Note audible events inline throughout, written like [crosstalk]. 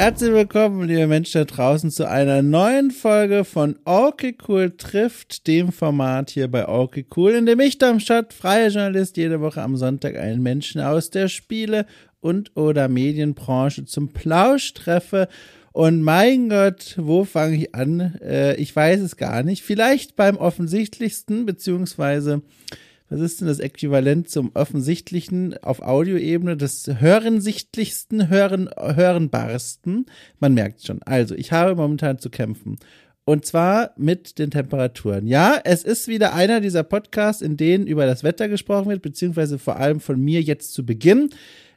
Herzlich willkommen, liebe Menschen da draußen, zu einer neuen Folge von Okay Cool trifft, dem Format hier bei Okay Cool, in dem ich, Darmstadt, freier Journalist, jede Woche am Sonntag einen Menschen aus der Spiele- und oder Medienbranche zum Plausch treffe. Und mein Gott, wo fange ich an? Äh, ich weiß es gar nicht. Vielleicht beim offensichtlichsten, beziehungsweise was ist denn das Äquivalent zum offensichtlichen auf Audioebene, des hörensichtlichsten, hören, hörenbarsten? Man merkt schon. Also, ich habe momentan zu kämpfen. Und zwar mit den Temperaturen. Ja, es ist wieder einer dieser Podcasts, in denen über das Wetter gesprochen wird, beziehungsweise vor allem von mir jetzt zu Beginn.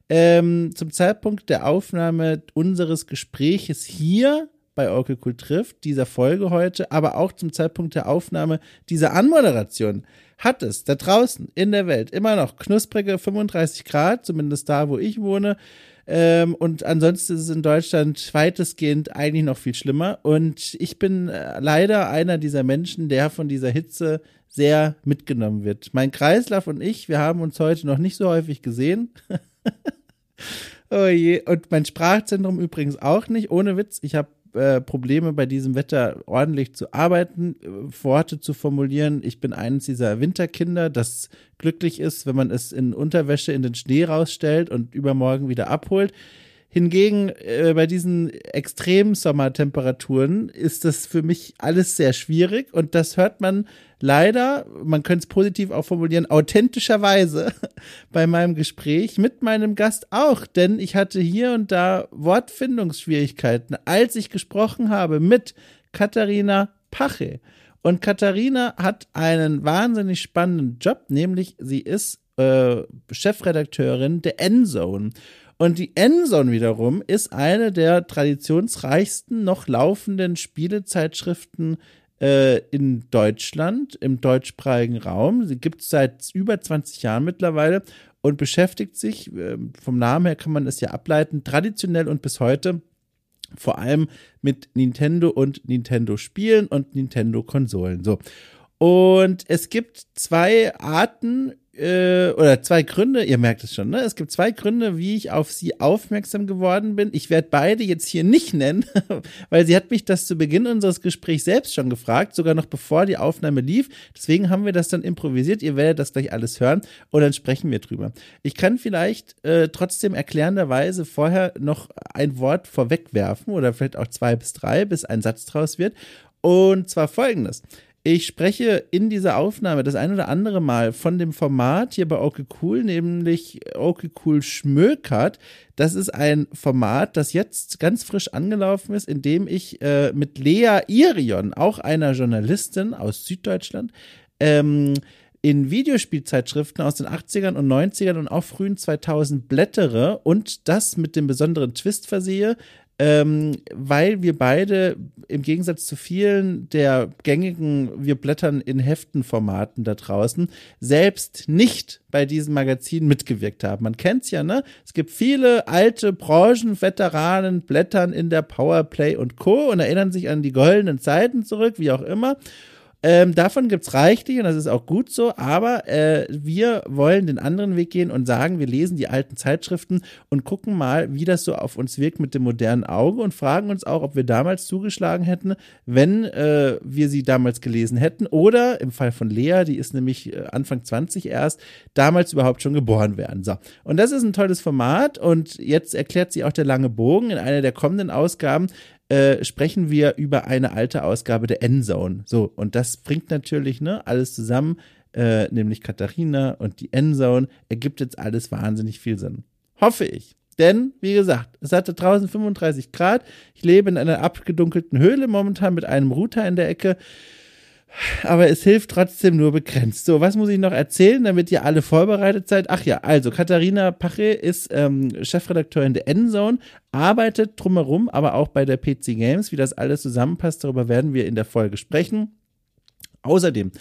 Ähm, zum Zeitpunkt der Aufnahme unseres Gespräches hier bei Oracle Cool trifft, dieser Folge heute, aber auch zum Zeitpunkt der Aufnahme dieser Anmoderation hat es da draußen in der Welt immer noch knusprige 35 Grad, zumindest da, wo ich wohne. Ähm, und ansonsten ist es in Deutschland weitestgehend eigentlich noch viel schlimmer. Und ich bin äh, leider einer dieser Menschen, der von dieser Hitze sehr mitgenommen wird. Mein Kreislauf und ich, wir haben uns heute noch nicht so häufig gesehen. [laughs] oh je. Und mein Sprachzentrum übrigens auch nicht. Ohne Witz. Ich habe äh, Probleme bei diesem Wetter ordentlich zu arbeiten, äh, Worte zu formulieren. Ich bin eines dieser Winterkinder, das glücklich ist, wenn man es in Unterwäsche in den Schnee rausstellt und übermorgen wieder abholt. Hingegen äh, bei diesen extremen Sommertemperaturen ist das für mich alles sehr schwierig und das hört man leider, man könnte es positiv auch formulieren, authentischerweise [laughs] bei meinem Gespräch mit meinem Gast auch, denn ich hatte hier und da Wortfindungsschwierigkeiten, als ich gesprochen habe mit Katharina Pache. Und Katharina hat einen wahnsinnig spannenden Job, nämlich sie ist äh, Chefredakteurin der Endzone. Und die Endzone wiederum ist eine der traditionsreichsten noch laufenden Spielezeitschriften äh, in Deutschland, im deutschsprachigen Raum. Sie gibt es seit über 20 Jahren mittlerweile und beschäftigt sich, äh, vom Namen her kann man es ja ableiten, traditionell und bis heute vor allem mit Nintendo und Nintendo-Spielen und Nintendo-Konsolen. So. Und es gibt zwei Arten äh, oder zwei Gründe, ihr merkt es schon, ne? Es gibt zwei Gründe, wie ich auf sie aufmerksam geworden bin. Ich werde beide jetzt hier nicht nennen, [laughs] weil sie hat mich das zu Beginn unseres Gesprächs selbst schon gefragt, sogar noch bevor die Aufnahme lief. Deswegen haben wir das dann improvisiert. Ihr werdet das gleich alles hören und dann sprechen wir drüber. Ich kann vielleicht äh, trotzdem erklärenderweise vorher noch ein Wort vorwegwerfen oder vielleicht auch zwei bis drei, bis ein Satz draus wird. Und zwar folgendes. Ich spreche in dieser Aufnahme das ein oder andere Mal von dem Format hier bei Okay Cool, nämlich Okay Cool Schmökert. Das ist ein Format, das jetzt ganz frisch angelaufen ist, in dem ich äh, mit Lea Irion, auch einer Journalistin aus Süddeutschland, ähm, in Videospielzeitschriften aus den 80ern und 90ern und auch frühen 2000 blättere und das mit dem besonderen Twist versehe, ähm, weil wir beide im Gegensatz zu vielen der gängigen Wir blättern in Heftenformaten da draußen selbst nicht bei diesem Magazin mitgewirkt haben. Man kennt's ja, ne? Es gibt viele alte Branchenveteranen blättern in der Powerplay und Co. und erinnern sich an die goldenen Zeiten zurück, wie auch immer. Ähm, davon gibt's reichlich und das ist auch gut so, aber äh, wir wollen den anderen Weg gehen und sagen, wir lesen die alten Zeitschriften und gucken mal, wie das so auf uns wirkt mit dem modernen Auge und fragen uns auch, ob wir damals zugeschlagen hätten, wenn äh, wir sie damals gelesen hätten oder im Fall von Lea, die ist nämlich äh, Anfang 20 erst, damals überhaupt schon geboren wären. So. Und das ist ein tolles Format und jetzt erklärt sie auch der lange Bogen in einer der kommenden Ausgaben, äh, sprechen wir über eine alte Ausgabe der Endzone. So, und das bringt natürlich ne, alles zusammen, äh, nämlich Katharina und die Endzone, ergibt jetzt alles wahnsinnig viel Sinn. Hoffe ich. Denn, wie gesagt, es hatte draußen 35 Grad. Ich lebe in einer abgedunkelten Höhle momentan mit einem Router in der Ecke aber es hilft trotzdem nur begrenzt. So, was muss ich noch erzählen, damit ihr alle vorbereitet seid? Ach ja, also Katharina Pache ist ähm, Chefredakteurin der Endzone, arbeitet drumherum, aber auch bei der PC Games. Wie das alles zusammenpasst, darüber werden wir in der Folge sprechen. Außerdem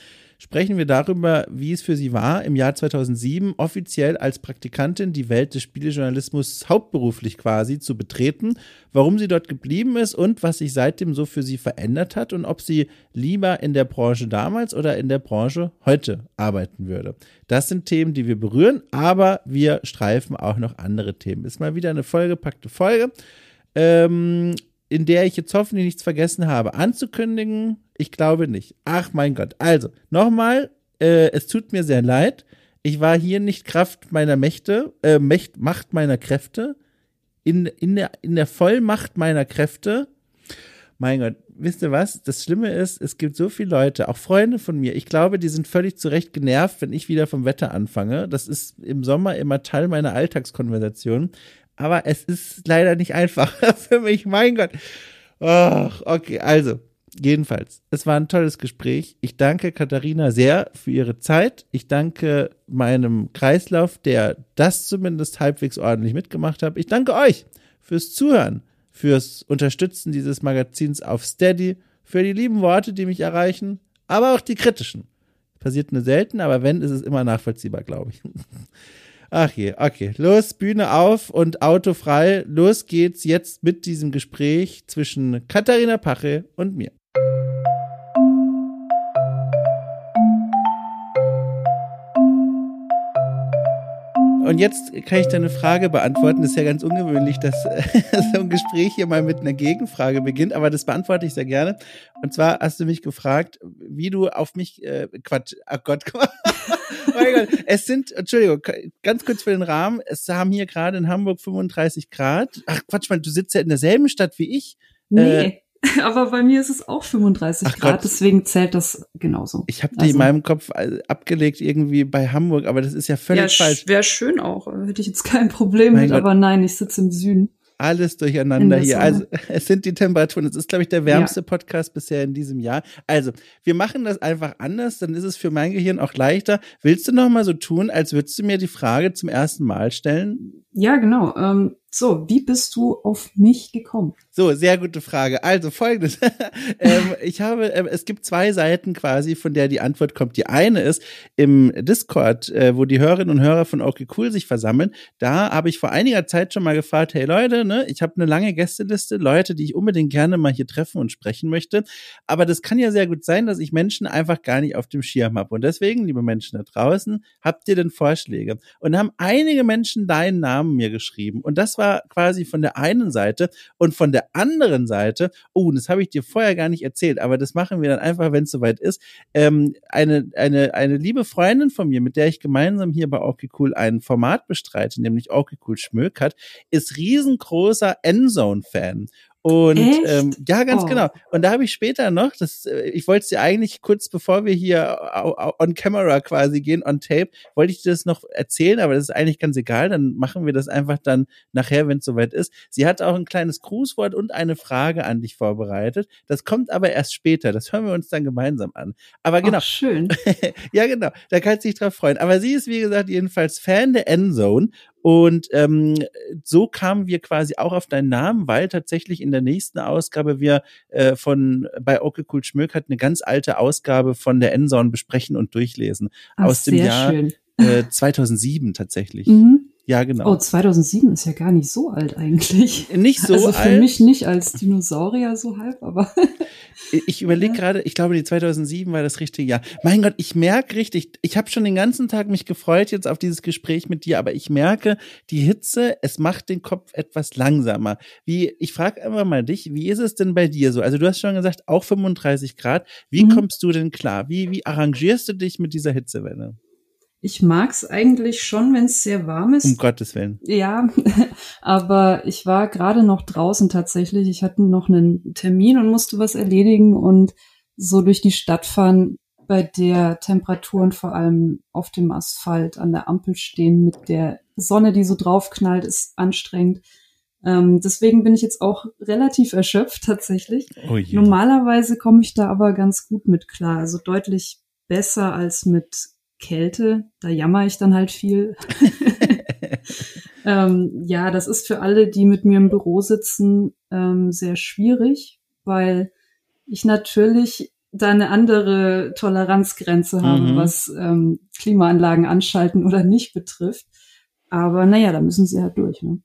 sprechen wir darüber, wie es für sie war, im Jahr 2007 offiziell als Praktikantin die Welt des Spielejournalismus hauptberuflich quasi zu betreten, warum sie dort geblieben ist und was sich seitdem so für sie verändert hat und ob sie lieber in der Branche damals oder in der Branche heute arbeiten würde. Das sind Themen, die wir berühren, aber wir streifen auch noch andere Themen. Ist mal wieder eine vollgepackte Folge. ähm, in der ich jetzt hoffentlich nichts vergessen habe, anzukündigen? Ich glaube nicht. Ach mein Gott. Also, nochmal, äh, es tut mir sehr leid. Ich war hier nicht Kraft meiner Mächte, äh, Mächt, Macht meiner Kräfte, in, in, der, in der Vollmacht meiner Kräfte. Mein Gott, wisst ihr was? Das Schlimme ist, es gibt so viele Leute, auch Freunde von mir, ich glaube, die sind völlig zurecht genervt, wenn ich wieder vom Wetter anfange. Das ist im Sommer immer Teil meiner Alltagskonversation. Aber es ist leider nicht einfach [laughs] für mich, mein Gott. Oh, okay, also, jedenfalls, es war ein tolles Gespräch. Ich danke Katharina sehr für ihre Zeit. Ich danke meinem Kreislauf, der das zumindest halbwegs ordentlich mitgemacht hat. Ich danke euch fürs Zuhören, fürs Unterstützen dieses Magazins auf Steady, für die lieben Worte, die mich erreichen, aber auch die kritischen. Passiert nur selten, aber wenn, ist es immer nachvollziehbar, glaube ich. [laughs] Ach je, okay. Los, Bühne auf und Auto frei. Los geht's jetzt mit diesem Gespräch zwischen Katharina Pache und mir. Und jetzt kann ich deine Frage beantworten. Das ist ja ganz ungewöhnlich, [laughs] dass so ein Gespräch hier mal mit einer Gegenfrage beginnt, aber das beantworte ich sehr gerne. Und zwar hast du mich gefragt, wie du auf mich, äh, Quatsch, ach Gott, [laughs] oh mein Gott, es sind, Entschuldigung, ganz kurz für den Rahmen, es haben hier gerade in Hamburg 35 Grad. Ach Quatsch, man, du sitzt ja in derselben Stadt wie ich. Nee. Äh, [laughs] Aber bei mir ist es auch 35 Ach Grad, Gott. deswegen zählt das genauso. Ich habe die also, in meinem Kopf abgelegt irgendwie bei Hamburg, aber das ist ja völlig ja, falsch. Wäre schön auch, hätte ich jetzt kein Problem mein mit, Gott. aber nein, ich sitze im Süden alles durcheinander hier. Also [laughs] es sind die Temperaturen. Es ist, glaube ich, der wärmste ja. Podcast bisher in diesem Jahr. Also wir machen das einfach anders, dann ist es für mein Gehirn auch leichter. Willst du noch mal so tun, als würdest du mir die Frage zum ersten Mal stellen? Ja, genau. Ähm, so, wie bist du auf mich gekommen? So, sehr gute Frage. Also folgendes. [laughs] ähm, ich habe, äh, es gibt zwei Seiten quasi, von der die Antwort kommt. Die eine ist im Discord, äh, wo die Hörerinnen und Hörer von Okay Cool sich versammeln. Da habe ich vor einiger Zeit schon mal gefragt, hey Leute, ne, ich habe eine lange Gästeliste, Leute, die ich unbedingt gerne mal hier treffen und sprechen möchte. Aber das kann ja sehr gut sein, dass ich Menschen einfach gar nicht auf dem Schirm habe. Und deswegen, liebe Menschen da draußen, habt ihr denn Vorschläge? Und haben einige Menschen deinen Namen mir geschrieben. Und das war war quasi von der einen Seite und von der anderen Seite, oh, das habe ich dir vorher gar nicht erzählt, aber das machen wir dann einfach, wenn es soweit ist. Ähm, eine, eine, eine liebe Freundin von mir, mit der ich gemeinsam hier bei Okay Cool ein Format bestreite, nämlich Okay Cool Schmökert, ist riesengroßer Endzone-Fan. Und ähm, ja, ganz oh. genau. Und da habe ich später noch, das, äh, ich wollte es dir eigentlich kurz bevor wir hier on camera quasi gehen, on tape, wollte ich dir das noch erzählen, aber das ist eigentlich ganz egal. Dann machen wir das einfach dann nachher, wenn es soweit ist. Sie hat auch ein kleines Grußwort und eine Frage an dich vorbereitet. Das kommt aber erst später. Das hören wir uns dann gemeinsam an. Aber genau. Ach, schön. [laughs] ja, genau. Da kannst du dich drauf freuen. Aber sie ist, wie gesagt, jedenfalls Fan der Endzone und ähm, so kamen wir quasi auch auf deinen Namen, weil tatsächlich in der nächsten Ausgabe wir äh, von bei Okay Cool Schmöck hat eine ganz alte Ausgabe von der Endzone besprechen und durchlesen. Ach, aus dem Jahr äh, 2007 tatsächlich. Mhm. Ja, genau. Oh, 2007 ist ja gar nicht so alt eigentlich. Nicht so alt. Also für mich nicht als Dinosaurier so halb, aber. [laughs] ich überlege ja. gerade, ich glaube, die 2007 war das richtige Jahr. Mein Gott, ich merke richtig, ich habe schon den ganzen Tag mich gefreut jetzt auf dieses Gespräch mit dir, aber ich merke, die Hitze, es macht den Kopf etwas langsamer. Wie, ich frage einfach mal dich, wie ist es denn bei dir so? Also du hast schon gesagt, auch 35 Grad. Wie mhm. kommst du denn klar? Wie, wie arrangierst du dich mit dieser Hitzewelle? Ich mag's eigentlich schon, wenn es sehr warm ist. Um Gottes Willen. Ja, [laughs] aber ich war gerade noch draußen tatsächlich. Ich hatte noch einen Termin und musste was erledigen und so durch die Stadt fahren, bei der Temperaturen vor allem auf dem Asphalt an der Ampel stehen mit der Sonne, die so draufknallt, ist anstrengend. Ähm, deswegen bin ich jetzt auch relativ erschöpft tatsächlich. Oh Normalerweise komme ich da aber ganz gut mit klar. Also deutlich besser als mit Kälte, da jammer ich dann halt viel. [laughs] [laughs] ähm, ja, das ist für alle, die mit mir im Büro sitzen, ähm, sehr schwierig, weil ich natürlich da eine andere Toleranzgrenze mhm. habe, was ähm, Klimaanlagen anschalten oder nicht betrifft. Aber naja, da müssen sie halt durch. Ne?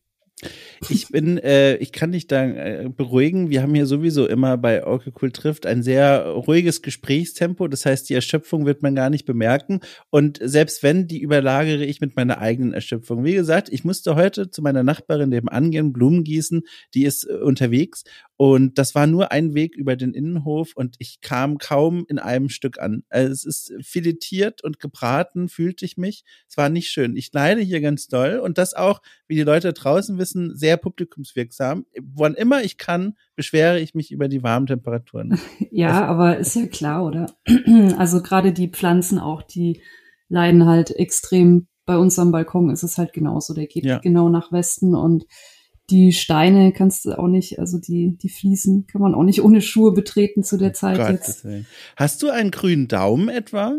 Ich bin, äh, ich kann dich da äh, beruhigen. Wir haben hier sowieso immer bei Orke Cool trifft ein sehr ruhiges Gesprächstempo. Das heißt, die Erschöpfung wird man gar nicht bemerken. Und selbst wenn, die überlagere ich mit meiner eigenen Erschöpfung. Wie gesagt, ich musste heute zu meiner Nachbarin nebenan gehen, Blumen gießen. Die ist äh, unterwegs und das war nur ein Weg über den Innenhof und ich kam kaum in einem Stück an. Also es ist filetiert und gebraten, fühlte ich mich. Es war nicht schön. Ich leide hier ganz doll und das auch, wie die Leute draußen wissen, sehr publikumswirksam. Wann immer ich kann, beschwere ich mich über die warmen Temperaturen. [laughs] Ja, also, aber ist ja klar, oder? [clears throat] Also gerade die Pflanzen auch, die leiden halt extrem. Bei uns am Balkon ist es halt genauso. Der geht ja. genau nach Westen und die Steine kannst du auch nicht, also die, die Fliesen kann man auch nicht ohne Schuhe betreten zu der Zeit Gott, jetzt. Hast du einen grünen Daumen etwa?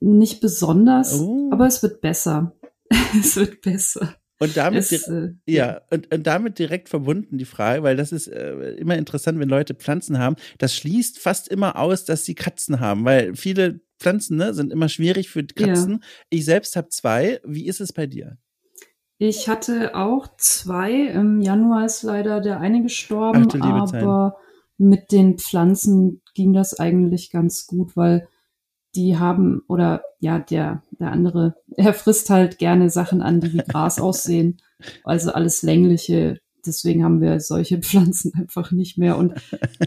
Nicht besonders, oh. aber es wird besser. [laughs] es wird besser. Und damit, es, äh, ja, und, und damit direkt verbunden die Frage, weil das ist äh, immer interessant, wenn Leute Pflanzen haben. Das schließt fast immer aus, dass sie Katzen haben, weil viele Pflanzen ne, sind immer schwierig für Katzen. Ja. Ich selbst habe zwei. Wie ist es bei dir? Ich hatte auch zwei. Im Januar ist leider der eine gestorben, Ach, aber mit den Pflanzen ging das eigentlich ganz gut, weil die haben, oder ja, der, der andere, [laughs] er frisst halt gerne Sachen an, die wie Gras aussehen. Also alles längliche. Deswegen haben wir solche [laughs] Pflanzen einfach nicht mehr. Und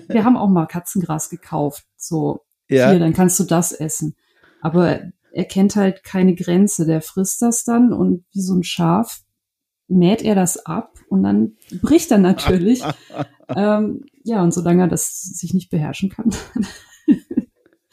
wir haben auch mal Katzengras gekauft. So, ja. hier, dann kannst du das essen. Aber er kennt halt keine Grenze. Der frisst das dann und wie so ein Schaf mäht er das ab und dann bricht er natürlich. [laughs] ähm, ja, und solange er das sich nicht beherrschen kann,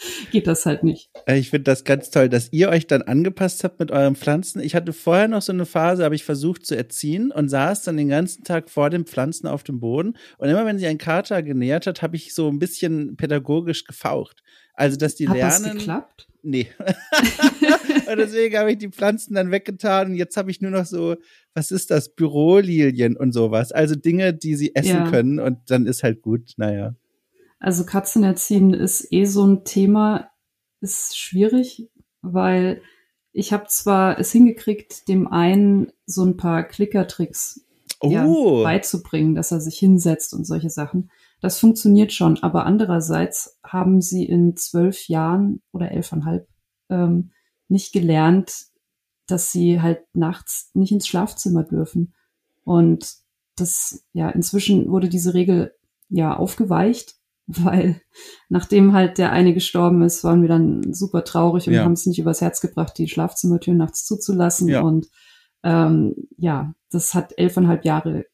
[laughs] geht das halt nicht. Äh, ich finde das ganz toll, dass ihr euch dann angepasst habt mit euren Pflanzen. Ich hatte vorher noch so eine Phase, habe ich versucht zu erziehen und saß dann den ganzen Tag vor den Pflanzen auf dem Boden. Und immer wenn sich ein Kater genähert hat, habe ich so ein bisschen pädagogisch gefaucht. Also, dass die hat lernen. Das geklappt? Nee. [laughs] [laughs] und deswegen habe ich die Pflanzen dann weggetan und jetzt habe ich nur noch so, was ist das, Bürolilien und sowas. Also Dinge, die sie essen ja. können und dann ist halt gut, naja. Also Katzen erziehen ist eh so ein Thema, ist schwierig, weil ich habe zwar es hingekriegt, dem einen so ein paar Klickertricks oh. ja, beizubringen, dass er sich hinsetzt und solche Sachen. Das funktioniert schon, aber andererseits haben sie in zwölf Jahren oder elfeinhalb ähm, nicht gelernt, dass sie halt nachts nicht ins Schlafzimmer dürfen. Und das, ja, inzwischen wurde diese Regel ja aufgeweicht, [laughs] weil nachdem halt der eine gestorben ist, waren wir dann super traurig und ja. haben es nicht übers Herz gebracht, die Schlafzimmertür nachts zuzulassen. Ja. Und ähm, ja, das hat elfeinhalb Jahre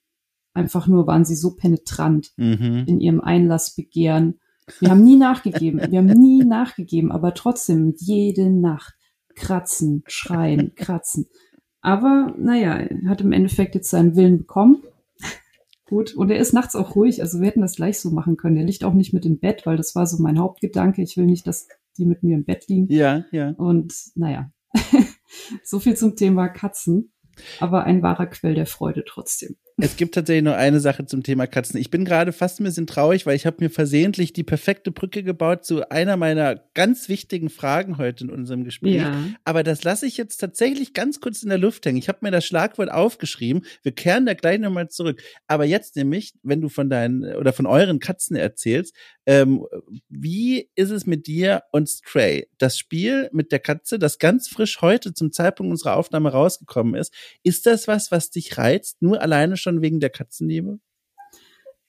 einfach nur waren sie so penetrant mhm. in ihrem Einlassbegehren. Wir haben nie nachgegeben, wir haben nie [laughs] nachgegeben, aber trotzdem jede Nacht kratzen, schreien, kratzen. Aber naja, er hat im Endeffekt jetzt seinen Willen bekommen. Gut, und er ist nachts auch ruhig, also wir hätten das gleich so machen können. Er liegt auch nicht mit im Bett, weil das war so mein Hauptgedanke. Ich will nicht, dass die mit mir im Bett liegen. Ja, ja. Und naja, [laughs] so viel zum Thema Katzen, aber ein wahrer Quell der Freude trotzdem. Es gibt tatsächlich nur eine Sache zum Thema Katzen. Ich bin gerade fast ein bisschen traurig, weil ich habe mir versehentlich die perfekte Brücke gebaut zu einer meiner ganz wichtigen Fragen heute in unserem Gespräch. Ja. Aber das lasse ich jetzt tatsächlich ganz kurz in der Luft hängen. Ich habe mir das Schlagwort aufgeschrieben. Wir kehren da gleich nochmal zurück. Aber jetzt nämlich, wenn du von deinen oder von euren Katzen erzählst, ähm, wie ist es mit dir und Stray? Das Spiel mit der Katze, das ganz frisch heute zum Zeitpunkt unserer Aufnahme rausgekommen ist, ist das was, was dich reizt? Nur alleine schon schon wegen der Katzenliebe?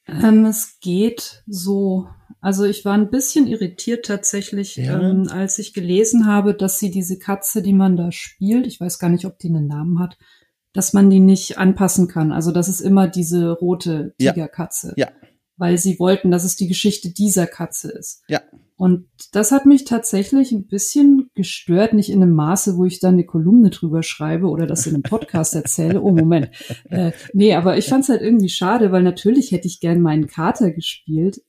Ähm, es geht so. Also ich war ein bisschen irritiert tatsächlich, ja. ähm, als ich gelesen habe, dass sie diese Katze, die man da spielt, ich weiß gar nicht, ob die einen Namen hat, dass man die nicht anpassen kann. Also das ist immer diese rote Tigerkatze. Ja. ja. Weil sie wollten, dass es die Geschichte dieser Katze ist. Ja. Und das hat mich tatsächlich ein bisschen gestört, nicht in einem Maße, wo ich dann eine Kolumne drüber schreibe oder das in einem Podcast erzähle. Oh, Moment. [laughs] Äh, nee, aber ich fand es halt irgendwie schade, weil natürlich hätte ich gern meinen Kater gespielt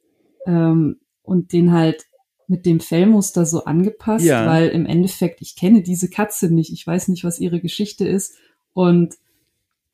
ähm, und den halt mit dem Fellmuster so angepasst, ja. weil im Endeffekt, ich kenne diese Katze nicht, ich weiß nicht, was ihre Geschichte ist. Und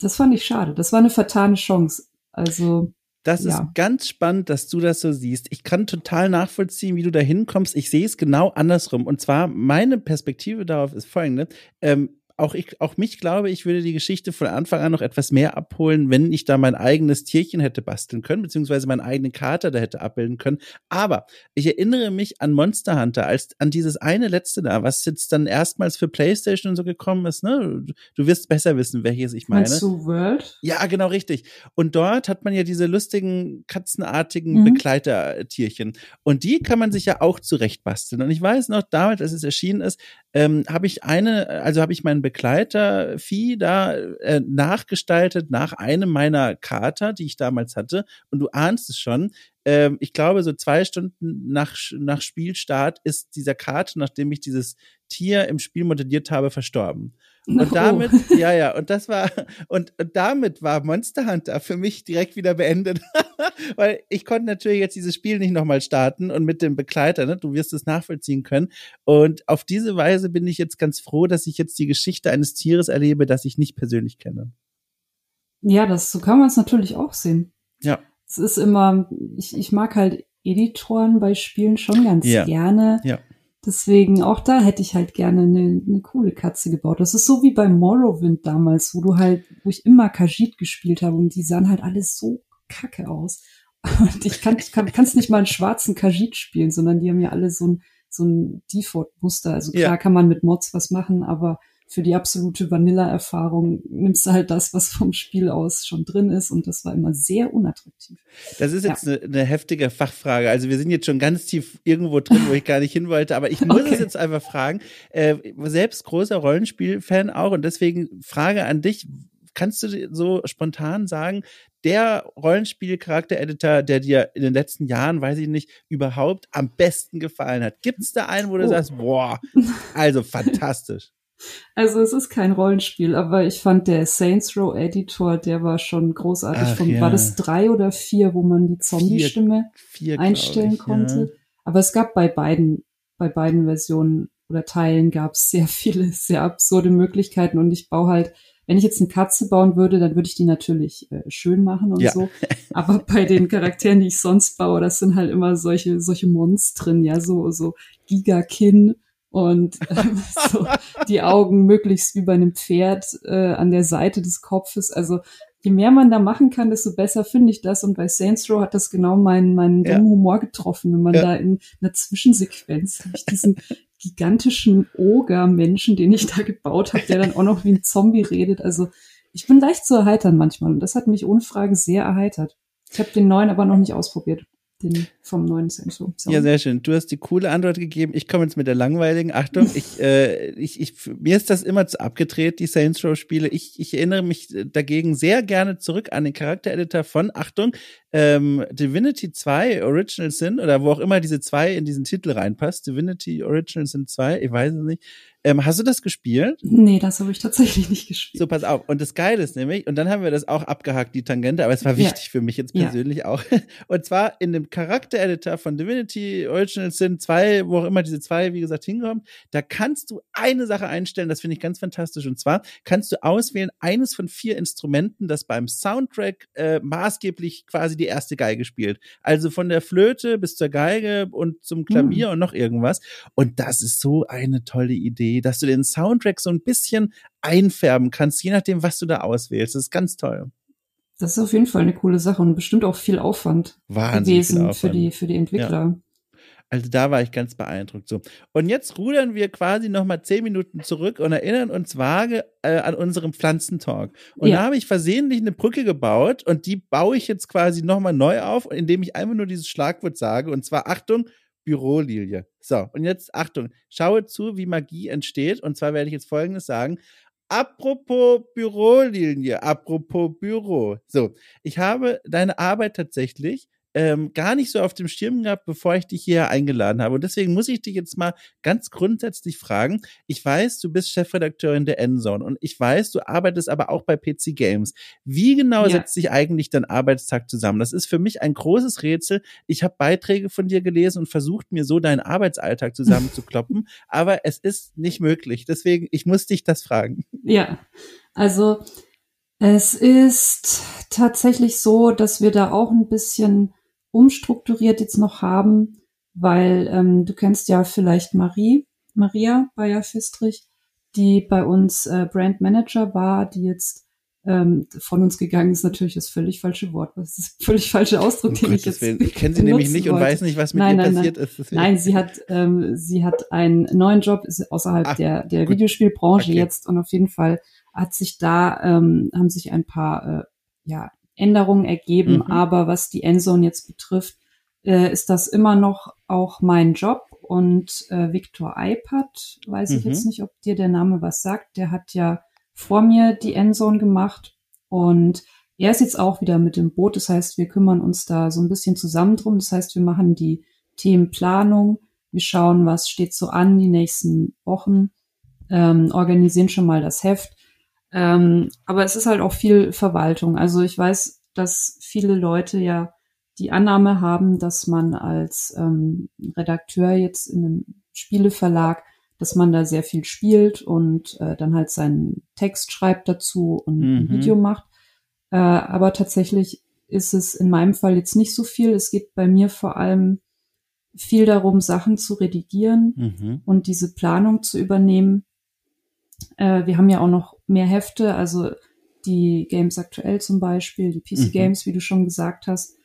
das fand ich schade. Das war eine vertane Chance. Also das ja. ist ganz spannend, dass du das so siehst. Ich kann total nachvollziehen, wie du da hinkommst. Ich sehe es genau andersrum. Und zwar, meine Perspektive darauf ist folgende. Ähm, auch ich, auch mich glaube, ich würde die Geschichte von Anfang an noch etwas mehr abholen, wenn ich da mein eigenes Tierchen hätte basteln können, beziehungsweise meinen eigenen Kater da hätte abbilden können. Aber ich erinnere mich an Monster Hunter, als an dieses eine letzte da, was jetzt dann erstmals für PlayStation und so gekommen ist, ne? Du wirst besser wissen, welches ich meine. Meinst du World? Ja, genau richtig. Und dort hat man ja diese lustigen katzenartigen mhm. Begleitertierchen. Und die kann man sich ja auch zurecht basteln. Und ich weiß noch, damals, als es erschienen ist, ähm, habe ich eine, also habe ich meinen Begleiter-Vieh da äh, nachgestaltet nach einem meiner Kater, die ich damals hatte. Und du ahnst es schon, ähm, ich glaube, so zwei Stunden nach, nach Spielstart ist dieser Kater, nachdem ich dieses Tier im Spiel modelliert habe, verstorben. Und damit, oh. ja, ja, und das war, und, und damit war Monster Hunter für mich direkt wieder beendet. [laughs] Weil ich konnte natürlich jetzt dieses Spiel nicht nochmal starten und mit dem Begleiter, ne, du wirst es nachvollziehen können. Und auf diese Weise bin ich jetzt ganz froh, dass ich jetzt die Geschichte eines Tieres erlebe, das ich nicht persönlich kenne. Ja, das, so kann man es natürlich auch sehen. Ja. Es ist immer, ich, ich mag halt Editoren bei Spielen schon ganz ja. gerne. Ja Deswegen, auch da hätte ich halt gerne eine, eine coole Katze gebaut. Das ist so wie bei Morrowind damals, wo du halt, wo ich immer Kajit gespielt habe und die sahen halt alles so kacke aus. [laughs] Und ich kann, ich kann kann's nicht mal einen schwarzen Kajit spielen, sondern die haben ja alle so ein, so ein Default-Muster. Also klar ja. kann man mit Mods was machen, aber für die absolute Vanilla-Erfahrung nimmst du halt das, was vom Spiel aus schon drin ist und das war immer sehr unattraktiv. Das ist jetzt ja. eine, eine, heftige Fachfrage. Also wir sind jetzt schon ganz tief irgendwo drin, wo ich gar nicht hin wollte, aber ich muss [laughs] okay. es jetzt einfach fragen. Äh, selbst großer Rollenspiel-Fan auch und deswegen Frage an dich. Kannst du so spontan sagen, der Rollenspiel-Charakter-Editor, der dir in den letzten Jahren, weiß ich nicht, überhaupt am besten gefallen hat? Gibt es da einen, wo du oh. sagst, boah, also fantastisch? Also es ist kein Rollenspiel, aber ich fand der Saints Row Editor, der war schon großartig. Ach, Von, ja. War das drei oder vier, wo man die Zombie-Stimme einstellen ich, konnte? Ja. Aber es gab bei beiden, bei beiden Versionen oder Teilen gab es sehr [laughs] viele, sehr absurde Möglichkeiten und ich baue halt, wenn ich jetzt eine Katze bauen würde, dann würde ich die natürlich äh, schön machen und ja. so. [laughs] Aber bei den Charakteren, die ich sonst baue, das sind halt immer solche, solche Monstren, ja, so, so Gigakin und äh, [laughs] so die Augen möglichst wie bei einem Pferd äh, an der Seite des Kopfes. Also je mehr man da machen kann, desto besser finde ich das. Und bei Saints Row hat das genau meinen, meinen ja. Humor getroffen, wenn man ja. da in einer Zwischensequenz ich diesen [laughs] gigantischen Oger-Menschen, den ich da gebaut habe, der dann auch noch wie ein Zombie redet. Also ich bin leicht zu erheitern manchmal und das hat mich ohne Frage sehr erheitert. Ich habe den neuen aber noch nicht ausprobiert den vom neuen Samsung. Ja, sehr schön. Du hast die coole Antwort gegeben. Ich komme jetzt mit der langweiligen. Achtung, [laughs] ich, äh, ich, ich, mir ist das immer zu abgedreht, die Saints Row Spiele. Ich, ich erinnere mich dagegen sehr gerne zurück an den Charaktereditor von, Achtung, ähm, Divinity 2 Original Sin oder wo auch immer diese 2 in diesen Titel reinpasst. Divinity Original Sin 2, ich weiß es nicht. Ähm, hast du das gespielt? Nee, das habe ich tatsächlich nicht gespielt. So, pass auf. Und das Geile ist nämlich, und dann haben wir das auch abgehakt, die Tangente, aber es war wichtig ja. für mich jetzt persönlich ja. auch. [laughs] Und zwar in dem Charakter-Editor von Divinity Original Sin 2, wo auch immer diese 2, wie gesagt, hinkommt, da kannst du eine Sache einstellen, das finde ich ganz fantastisch. Und zwar kannst du auswählen, eines von vier Instrumenten, das beim Soundtrack äh, maßgeblich quasi die erste Geige spielt. Also von der Flöte bis zur Geige und zum Klavier hm. und noch irgendwas. Und das ist so eine tolle Idee Idee, dass du den Soundtrack so ein bisschen einfärben kannst, je nachdem, was du da auswählst. Das ist ganz toll. Das ist auf jeden Fall eine coole Sache und bestimmt auch viel Aufwand Wahnsinn gewesen Aufwand. für die, für die Entwickler. Ja. Also da war ich ganz beeindruckt. So. Und jetzt rudern wir quasi nochmal zehn Minuten zurück und erinnern uns vage äh, an unserem Pflanzentalk. Und ja. da habe ich versehentlich eine Brücke gebaut und die baue ich jetzt quasi nochmal neu auf, indem ich einfach nur dieses Schlagwort sage. Und zwar Achtung, Bürolilie. So, und jetzt Achtung, schaue zu, wie Magie entsteht. Und zwar werde ich jetzt Folgendes sagen. Apropos Bürolinie, apropos Büro. So, ich habe deine Arbeit tatsächlich ähm, gar nicht so auf dem Schirm gehabt, bevor ich dich hier eingeladen habe. Und deswegen muss ich dich jetzt mal ganz grundsätzlich fragen. Ich weiß, du bist Chefredakteurin der Endzone und ich weiß, du arbeitest aber auch bei PC Games. Wie genau ja. setzt sich eigentlich dein Arbeitstag zusammen? Das ist für mich ein großes Rätsel. Ich habe Beiträge von dir gelesen und versucht, mir so deinen Arbeitsalltag zusammenzukloppen, [laughs] aber es ist nicht möglich. Deswegen, ich muss dich das fragen. Ja, also es ist tatsächlich so, dass wir da auch ein bisschen umstrukturiert jetzt noch haben, weil ähm, du kennst ja vielleicht Marie, Maria Bayer-Fistrich, die bei uns äh, Brand Manager war, die jetzt ähm, von uns gegangen ist natürlich das völlig falsche Wort. Das ist völlig falsche Ausdruck, den ich jetzt. Ich kenne sie [laughs] nämlich nicht wollte. und weiß nicht, was mit nein, ihr nein, passiert nein. ist. Deswegen. Nein, sie hat, ähm, sie hat einen neuen Job, ist außerhalb Ach, der, der Videospielbranche okay. jetzt und auf jeden Fall hat sich da, ähm, haben sich ein paar äh, ja, Änderungen ergeben. Mhm. Aber was die Endzone jetzt betrifft, äh, ist das immer noch auch mein Job. Und äh, Victor Eipert, weiß mhm. ich jetzt nicht, ob dir der Name was sagt, der hat ja vor mir die Endzone gemacht und er ist jetzt auch wieder mit dem Boot. Das heißt, wir kümmern uns da so ein bisschen zusammen drum. Das heißt, wir machen die Themenplanung. Wir schauen, was steht so an die nächsten Wochen, ähm, organisieren schon mal das Heft. Ähm, aber es ist halt auch viel Verwaltung. Also ich weiß, dass viele Leute ja die Annahme haben, dass man als ähm, Redakteur jetzt in einem Spieleverlag dass man da sehr viel spielt und äh, dann halt seinen Text schreibt dazu und mhm. ein Video macht. Äh, aber tatsächlich ist es in meinem Fall jetzt nicht so viel. Es geht bei mir vor allem viel darum, Sachen zu redigieren mhm. und diese Planung zu übernehmen. Äh, wir haben ja auch noch mehr Hefte, also die Games aktuell zum Beispiel, die PC mhm. Games, wie du schon gesagt hast.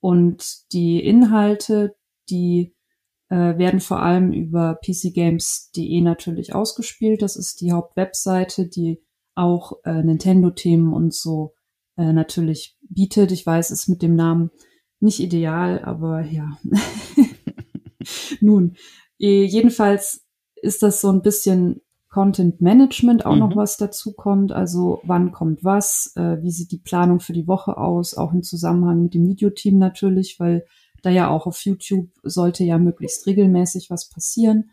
Und die Inhalte, die äh, werden vor allem über pcgames.de natürlich ausgespielt. Das ist die Hauptwebseite, die auch äh, Nintendo-Themen und so äh, natürlich bietet. Ich weiß, es ist mit dem Namen nicht ideal, aber ja. [laughs] Nun, eh, jedenfalls ist das so ein bisschen Content Management auch mhm. noch was dazu kommt. Also wann kommt was, äh, wie sieht die Planung für die Woche aus, auch im Zusammenhang mit dem Videoteam natürlich, weil da ja auch auf YouTube sollte ja möglichst regelmäßig was passieren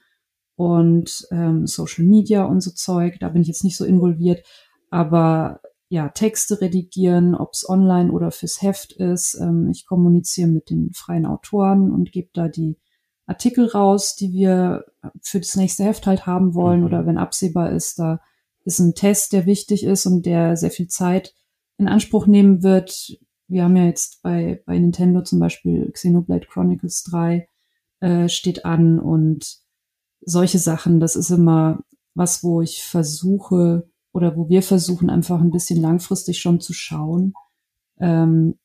und ähm, Social Media und so Zeug, da bin ich jetzt nicht so involviert, aber ja, Texte redigieren, ob es online oder fürs Heft ist. Ähm, ich kommuniziere mit den freien Autoren und gebe da die Artikel raus, die wir für das nächste Heft halt haben wollen mhm. oder wenn absehbar ist, da ist ein Test, der wichtig ist und der sehr viel Zeit in Anspruch nehmen wird, wir haben ja jetzt bei, bei Nintendo zum Beispiel Xenoblade Chronicles 3 äh, steht an und solche Sachen, das ist immer was, wo ich versuche oder wo wir versuchen, einfach ein bisschen langfristig schon zu schauen, ähm,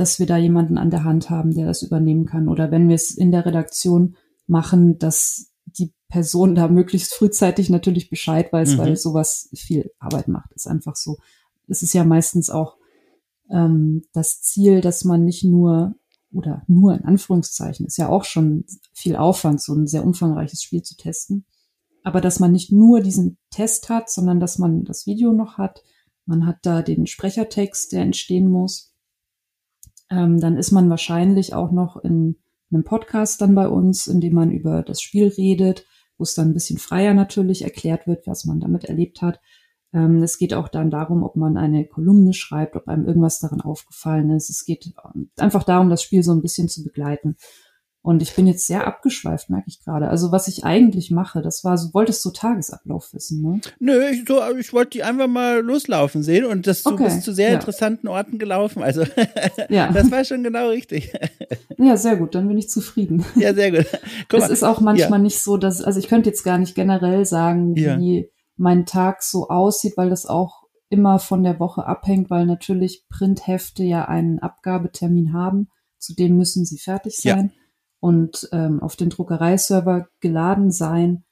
dass wir da jemanden an der Hand haben, der das übernehmen kann. Oder wenn wir es in der Redaktion machen, dass die Person da möglichst frühzeitig natürlich Bescheid weiß, mhm. weil sowas viel Arbeit macht. Ist einfach so. Es ist ja meistens auch ähm, das Ziel, dass man nicht nur oder nur in Anführungszeichen ist ja auch schon viel Aufwand, so ein sehr umfangreiches Spiel zu testen. Aber dass man nicht nur diesen Test hat, sondern dass man das Video noch hat. Man hat da den Sprechertext, der entstehen muss. Ähm, dann ist man wahrscheinlich auch noch in einem Podcast dann bei uns, in dem man über das Spiel redet, wo es dann ein bisschen freier natürlich erklärt wird, was man damit erlebt hat. Ähm, es geht auch dann darum, ob man eine Kolumne schreibt, ob einem irgendwas daran aufgefallen ist. Es geht ähm, einfach darum, das Spiel so ein bisschen zu begleiten. Und ich bin jetzt sehr abgeschweift, merke ich gerade. Also was ich eigentlich mache, das war so, wolltest du Tagesablauf wissen, ne? Nö, ich, so, ich wollte die einfach mal loslaufen sehen und das, okay. du bist zu sehr ja. interessanten Orten gelaufen. Also [laughs] ja. das war schon genau richtig. [laughs] ja, sehr gut, dann bin ich zufrieden. Ja, sehr gut. [laughs] Guck es mal. ist auch manchmal ja. nicht so, dass, also ich könnte jetzt gar nicht generell sagen, wie mein Tag so aussieht, weil das auch immer von der Woche abhängt, weil natürlich Printhefte ja einen Abgabetermin haben. Zudem müssen sie fertig sein ja. Und ähm, auf den Druckereiserver geladen sein.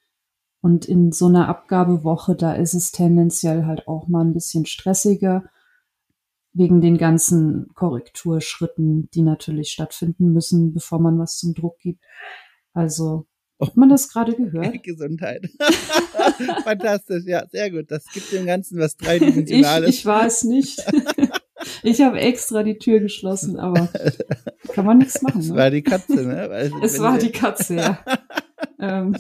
Und in so einer Abgabewoche, da ist es tendenziell halt auch mal ein bisschen stressiger wegen den ganzen Korrekturschritten, die natürlich stattfinden müssen, bevor man was zum Druck gibt. Also hat man das gerade gehört? [laughs] Gesundheit. [laughs] Fantastisch, ja, sehr gut. Das gibt dem Ganzen was Dreidimensionales. Ich, ich war es nicht. [laughs] ich habe extra die Tür geschlossen, aber kann man nichts machen. Es ne? war die Katze, ne? Weil, [laughs] es war die Katze, ja. [laughs] Ähm.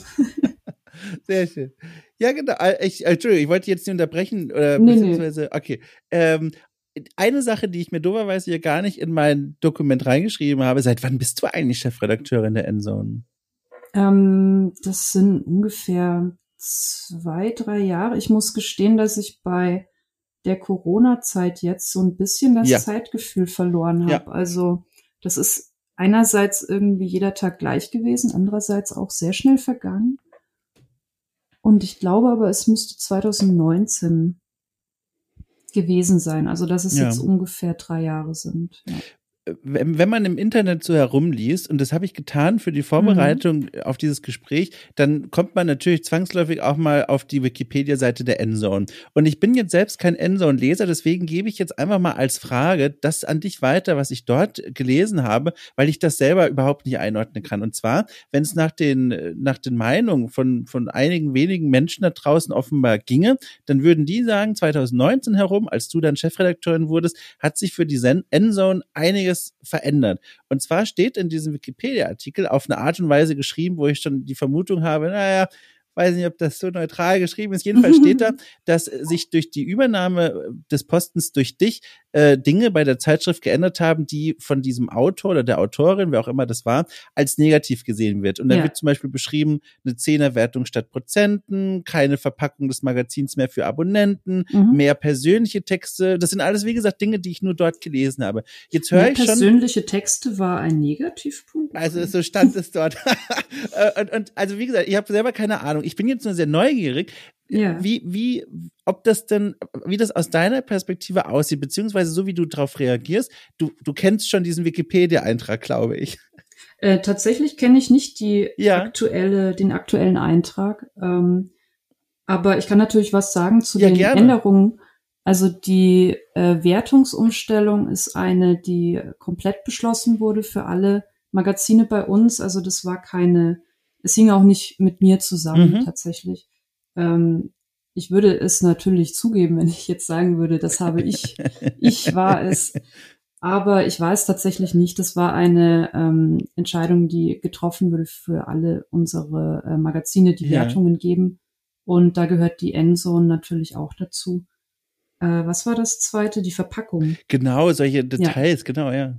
Sehr schön. Ja, genau. Äh, ich, äh, Entschuldigung, ich wollte jetzt nicht unterbrechen, oder nee, beziehungsweise, okay. Ähm, eine Sache, die ich mir doberweise hier gar nicht in mein Dokument reingeschrieben habe, seit wann bist du eigentlich Chefredakteurin der Endzone? Ähm, das sind ungefähr zwei, drei Jahre. Ich muss gestehen, dass ich bei der Corona-Zeit jetzt so ein bisschen das ja. Zeitgefühl verloren habe. Ja. Also das ist einerseits irgendwie jeder Tag gleich gewesen, andererseits auch sehr schnell vergangen. Und ich glaube aber, es müsste 2019 gewesen sein. Also, dass es ja. jetzt ungefähr drei Jahre sind. Ja wenn man im Internet so herumliest, und das habe ich getan für die Vorbereitung mhm. auf dieses Gespräch, dann kommt man natürlich zwangsläufig auch mal auf die Wikipedia-Seite der Endzone. Und ich bin jetzt selbst kein Endzone-Leser, deswegen gebe ich jetzt einfach mal als Frage das an dich weiter, was ich dort gelesen habe, weil ich das selber überhaupt nicht einordnen kann. Und zwar, wenn es nach den, nach den Meinungen von, von einigen wenigen Menschen da draußen offenbar ginge, dann würden die sagen, 2019 herum, als du dann Chefredakteurin wurdest, hat sich für die Endzone einiges alles verändert. Und zwar steht in diesem Wikipedia-Artikel auf eine Art und Weise geschrieben, wo ich schon die Vermutung habe, naja, weiß nicht, ob das so neutral geschrieben ist. Jedenfalls [laughs] steht da, dass sich durch die Übernahme des Postens durch dich äh, Dinge bei der Zeitschrift geändert haben, die von diesem Autor oder der Autorin, wer auch immer das war, als negativ gesehen wird. Und da ja. wird zum Beispiel beschrieben, eine Zehnerwertung statt Prozenten, keine Verpackung des Magazins mehr für Abonnenten, mhm. mehr persönliche Texte. Das sind alles, wie gesagt, Dinge, die ich nur dort gelesen habe. Jetzt höre ich schon. Persönliche Texte war ein Negativpunkt. Also so stand es dort. [laughs] Äh, und, und also wie gesagt, ich habe selber keine Ahnung. Ich bin jetzt nur sehr neugierig. Ja. Wie, wie, ob das denn, wie das aus deiner Perspektive aussieht, beziehungsweise so wie du darauf reagierst, du, du kennst schon diesen Wikipedia-Eintrag, glaube ich. Äh, tatsächlich kenne ich nicht die ja. aktuelle, den aktuellen Eintrag. Ähm, aber ich kann natürlich was sagen zu ja, den gerne. Änderungen. Also die äh, Wertungsumstellung ist eine, die komplett beschlossen wurde für alle Magazine bei uns. Also das war keine, es hing auch nicht mit mir zusammen mhm. tatsächlich. Ähm, ich würde es natürlich zugeben, wenn ich jetzt sagen würde, das habe ich, ich war es. Aber ich weiß tatsächlich nicht. Das war eine ähm, Entscheidung, die getroffen wurde für alle unsere äh, Magazine, die ja. Wertungen geben. Und da gehört die Endzone natürlich auch dazu. Äh, was war das zweite? Die Verpackung. Genau, solche Details, ja. genau, ja.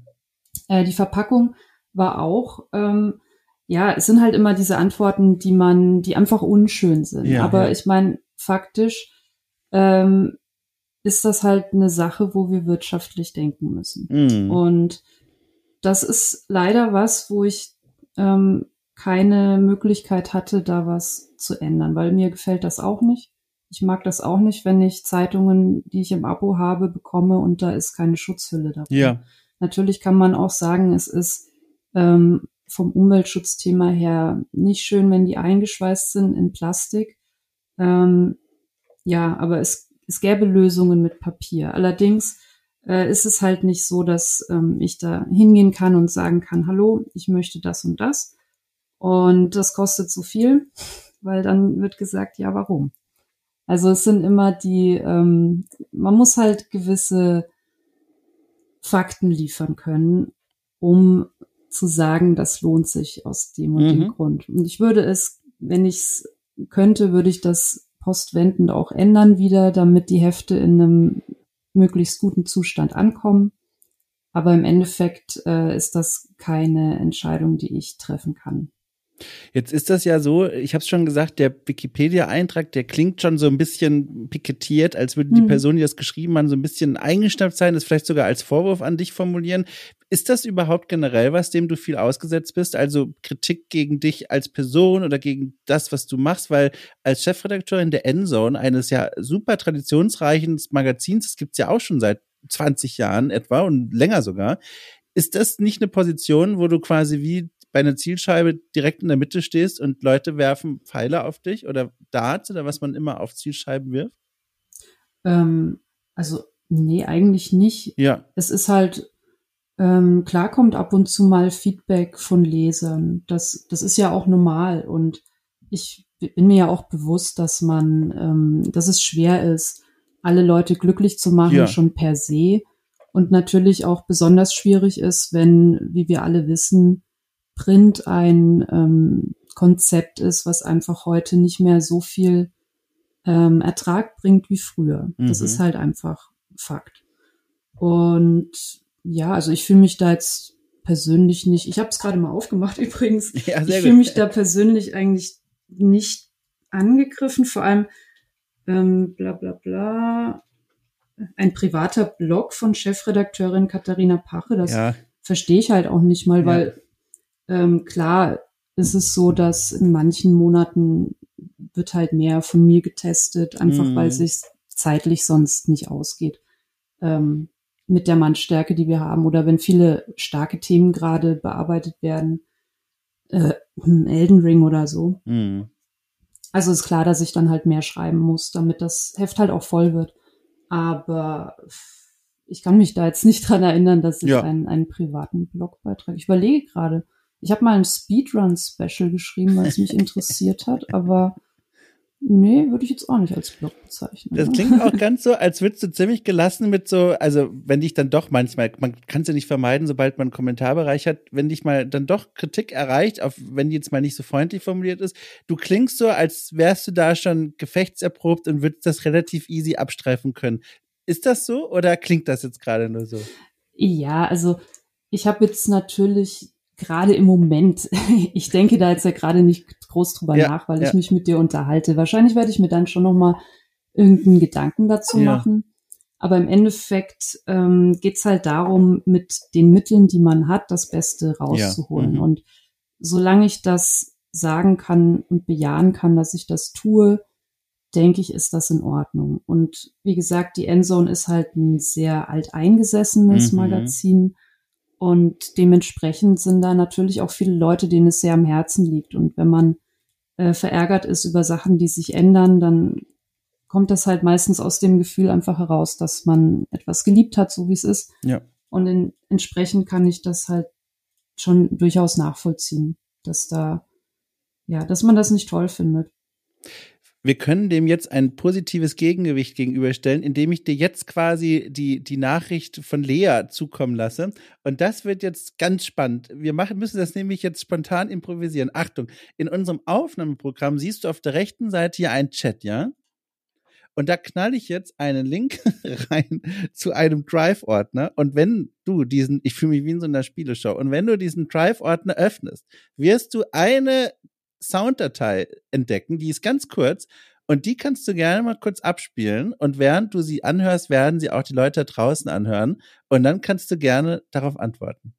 Äh, die Verpackung war auch ähm, ja, es sind halt immer diese Antworten, die man, die einfach unschön sind. Ja, Aber ja. ich meine, faktisch ähm, ist das halt eine Sache, wo wir wirtschaftlich denken müssen. Mhm. Und das ist leider was, wo ich ähm, keine Möglichkeit hatte, da was zu ändern, weil mir gefällt das auch nicht. Ich mag das auch nicht, wenn ich Zeitungen, die ich im Abo habe, bekomme und da ist keine Schutzhülle dabei. Ja. Natürlich kann man auch sagen, es ist ähm, vom Umweltschutzthema her nicht schön, wenn die eingeschweißt sind in Plastik. Ähm, ja, aber es, es gäbe Lösungen mit Papier. Allerdings äh, ist es halt nicht so, dass ähm, ich da hingehen kann und sagen kann, hallo, ich möchte das und das. Und das kostet so viel, weil dann wird gesagt, ja, warum? Also es sind immer die, ähm, man muss halt gewisse Fakten liefern können, um zu sagen, das lohnt sich aus dem und mhm. dem Grund. Und ich würde es, wenn ich es könnte, würde ich das postwendend auch ändern wieder, damit die Hefte in einem möglichst guten Zustand ankommen. Aber im Endeffekt äh, ist das keine Entscheidung, die ich treffen kann. Jetzt ist das ja so, ich habe es schon gesagt, der Wikipedia-Eintrag, der klingt schon so ein bisschen pikettiert, als würde die mhm. Person, die das geschrieben hat, so ein bisschen eingeschnappt sein, das vielleicht sogar als Vorwurf an dich formulieren. Ist das überhaupt generell was, dem du viel ausgesetzt bist? Also Kritik gegen dich als Person oder gegen das, was du machst? Weil als Chefredakteurin der Endzone, eines ja super traditionsreichen Magazins, das gibt's ja auch schon seit 20 Jahren etwa und länger sogar, ist das nicht eine Position, wo du quasi wie bei einer Zielscheibe direkt in der Mitte stehst und Leute werfen Pfeile auf dich oder Darts oder was man immer auf Zielscheiben wirft? Ähm, also, nee, eigentlich nicht. Ja. Es ist halt, ähm, klar kommt ab und zu mal Feedback von Lesern. Das, das ist ja auch normal und ich bin mir ja auch bewusst, dass man, ähm, dass es schwer ist, alle Leute glücklich zu machen, ja. schon per se. Und natürlich auch besonders schwierig ist, wenn, wie wir alle wissen, Print ein ähm, Konzept ist, was einfach heute nicht mehr so viel ähm, Ertrag bringt wie früher. Mhm. Das ist halt einfach Fakt. Und ja, also ich fühle mich da jetzt persönlich nicht, ich habe es gerade mal aufgemacht [laughs] übrigens, ja, ich fühle mich da persönlich eigentlich nicht angegriffen, vor allem ähm, bla bla bla, ein privater Blog von Chefredakteurin Katharina Pache, das ja. verstehe ich halt auch nicht mal, ja. Ähm, klar ist es so, dass in manchen Monaten wird halt mehr von mir getestet, einfach Mhm. weil sich zeitlich sonst nicht ausgeht. Ähm, mit der Mannstärke, die wir haben, oder wenn viele starke Themen gerade bearbeitet werden, äh, Elden Ring oder so. Mhm. Also ist klar, dass ich dann halt mehr schreiben muss, damit das Heft halt auch voll wird. Aber ich kann mich da jetzt nicht dran erinnern, dass ich Ja. einen, einen privaten Blogbeitrag. Ich überlege gerade. Ich habe mal ein Speedrun-Special geschrieben, weil es mich interessiert hat, aber nee, würde ich jetzt auch nicht als Blog bezeichnen. Das ne? klingt auch ganz so, als würdest du ziemlich gelassen mit so, also wenn dich dann doch manchmal, man kann es ja nicht vermeiden, sobald man einen Kommentarbereich hat, wenn dich mal dann doch Kritik erreicht, auch wenn die jetzt mal nicht so freundlich formuliert ist, du klingst so, als wärst du da schon gefechtserprobt und würdest das relativ easy abstreifen können. Ist das so oder klingt das jetzt gerade nur so? Ja, also ich habe jetzt natürlich gerade im Moment, [laughs] ich denke da jetzt ja gerade nicht groß drüber Ja, nach, weil ja. ich mich mit dir unterhalte. Wahrscheinlich werde ich mir dann schon noch mal irgendeinen Gedanken dazu Ja. machen. Aber im Endeffekt ähm, geht's halt darum, mit den Mitteln, die man hat, das Beste rauszuholen. mhm. Und solange ich das sagen kann und bejahen kann, dass ich das tue, denke ich, ist das in Ordnung. Und wie gesagt, die Endzone ist halt ein sehr alteingesessenes Mhm. Magazin. Und dementsprechend sind da natürlich auch viele Leute, denen es sehr am Herzen liegt. Und wenn man äh, verärgert ist über Sachen, die sich ändern, dann kommt das halt meistens aus dem Gefühl einfach heraus, dass man etwas geliebt hat, so wie es ist. Ja. Und in, entsprechend kann ich das halt schon durchaus nachvollziehen, dass da, ja, dass man das nicht toll findet. Wir können dem jetzt ein positives Gegengewicht gegenüberstellen, indem ich dir jetzt quasi die, die Nachricht von Lea zukommen lasse. Und das wird jetzt ganz spannend. Wir machen, müssen das nämlich jetzt spontan improvisieren. Achtung, in unserem Aufnahmeprogramm siehst du auf der rechten Seite hier einen Chat, ja? Und da knall ich jetzt einen Link [laughs] rein zu einem Drive-Ordner. Und wenn du diesen, ich fühle mich wie in so einer Spieleshow, und wenn du diesen Drive-Ordner öffnest, wirst du eine Sounddatei entdecken, die ist ganz kurz und die kannst du gerne mal kurz abspielen und während du sie anhörst, werden sie auch die Leute draußen anhören und dann kannst du gerne darauf antworten.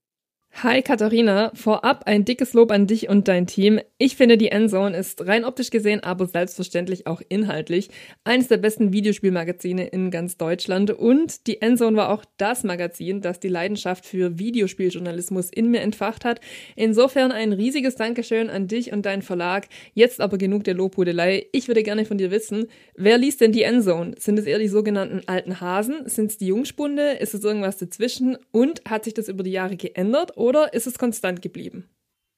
Hi Katharina, vorab ein dickes Lob an dich und dein Team. Ich finde, die Endzone ist rein optisch gesehen, aber selbstverständlich auch inhaltlich eines der besten Videospielmagazine in ganz Deutschland. Und die Endzone war auch das Magazin, das die Leidenschaft für Videospieljournalismus in mir entfacht hat. Insofern ein riesiges Dankeschön an dich und deinen Verlag. Jetzt aber genug der Lobhudelei. Ich würde gerne von dir wissen, wer liest denn die Endzone? Sind es eher die sogenannten alten Hasen? Sind es die Jungspunde? Ist es irgendwas dazwischen? Und hat sich das über die Jahre geändert? Oder ist es konstant geblieben?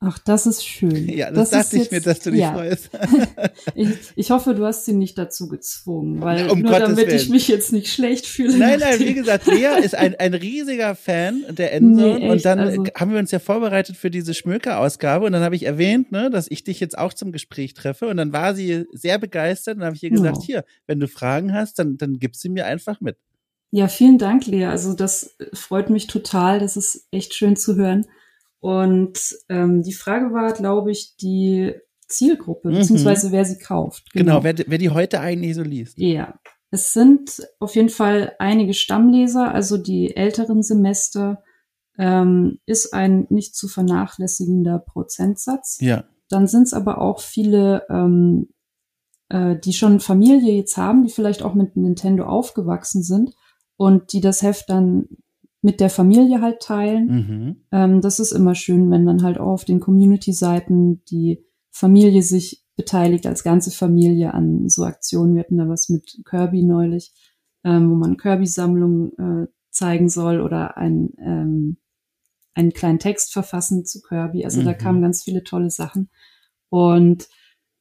Ach, das ist schön. Ja, das, das dachte ich jetzt, mir, dass du dich ja. freust. [laughs] ich, ich, hoffe, du hast sie nicht dazu gezwungen, weil um nur Gottes damit Willen. ich mich jetzt nicht schlecht fühle. Nein, nein, wie gesagt, Lea [laughs] ist ein, ein riesiger Fan der Endzone Nee, und dann also- haben wir uns ja vorbereitet für diese Schmöker-Ausgabe und dann habe ich erwähnt, ne, dass ich dich jetzt auch zum Gespräch treffe und dann war sie sehr begeistert und dann habe ich ihr gesagt, Oh. hier, wenn du Fragen hast, dann, dann gib sie mir einfach mit. Ja, vielen Dank, Lea. Also das freut mich total. Das ist echt schön zu hören. Und ähm, die Frage war, glaube ich, die Zielgruppe, Mhm. beziehungsweise wer sie kauft. Genau, wer, wer die heute eigentlich so liest. Ja, es sind auf jeden Fall einige Stammleser, also die älteren Semester ähm, ist ein nicht zu vernachlässigender Prozentsatz. Ja. Dann sind es aber auch viele, ähm, äh, die schon Familie jetzt haben, die vielleicht auch mit Nintendo aufgewachsen sind und die das Heft dann mit der Familie halt teilen. Mhm. Ähm, das ist immer schön, wenn dann halt auch auf den Community-Seiten die Familie sich beteiligt, als ganze Familie an so Aktionen. Wir hatten da was mit Kirby neulich, ähm, wo man Kirby-Sammlung äh, zeigen soll oder ein, ähm, einen kleinen Text verfassen zu Kirby. Also da Mhm. kamen ganz viele tolle Sachen. Und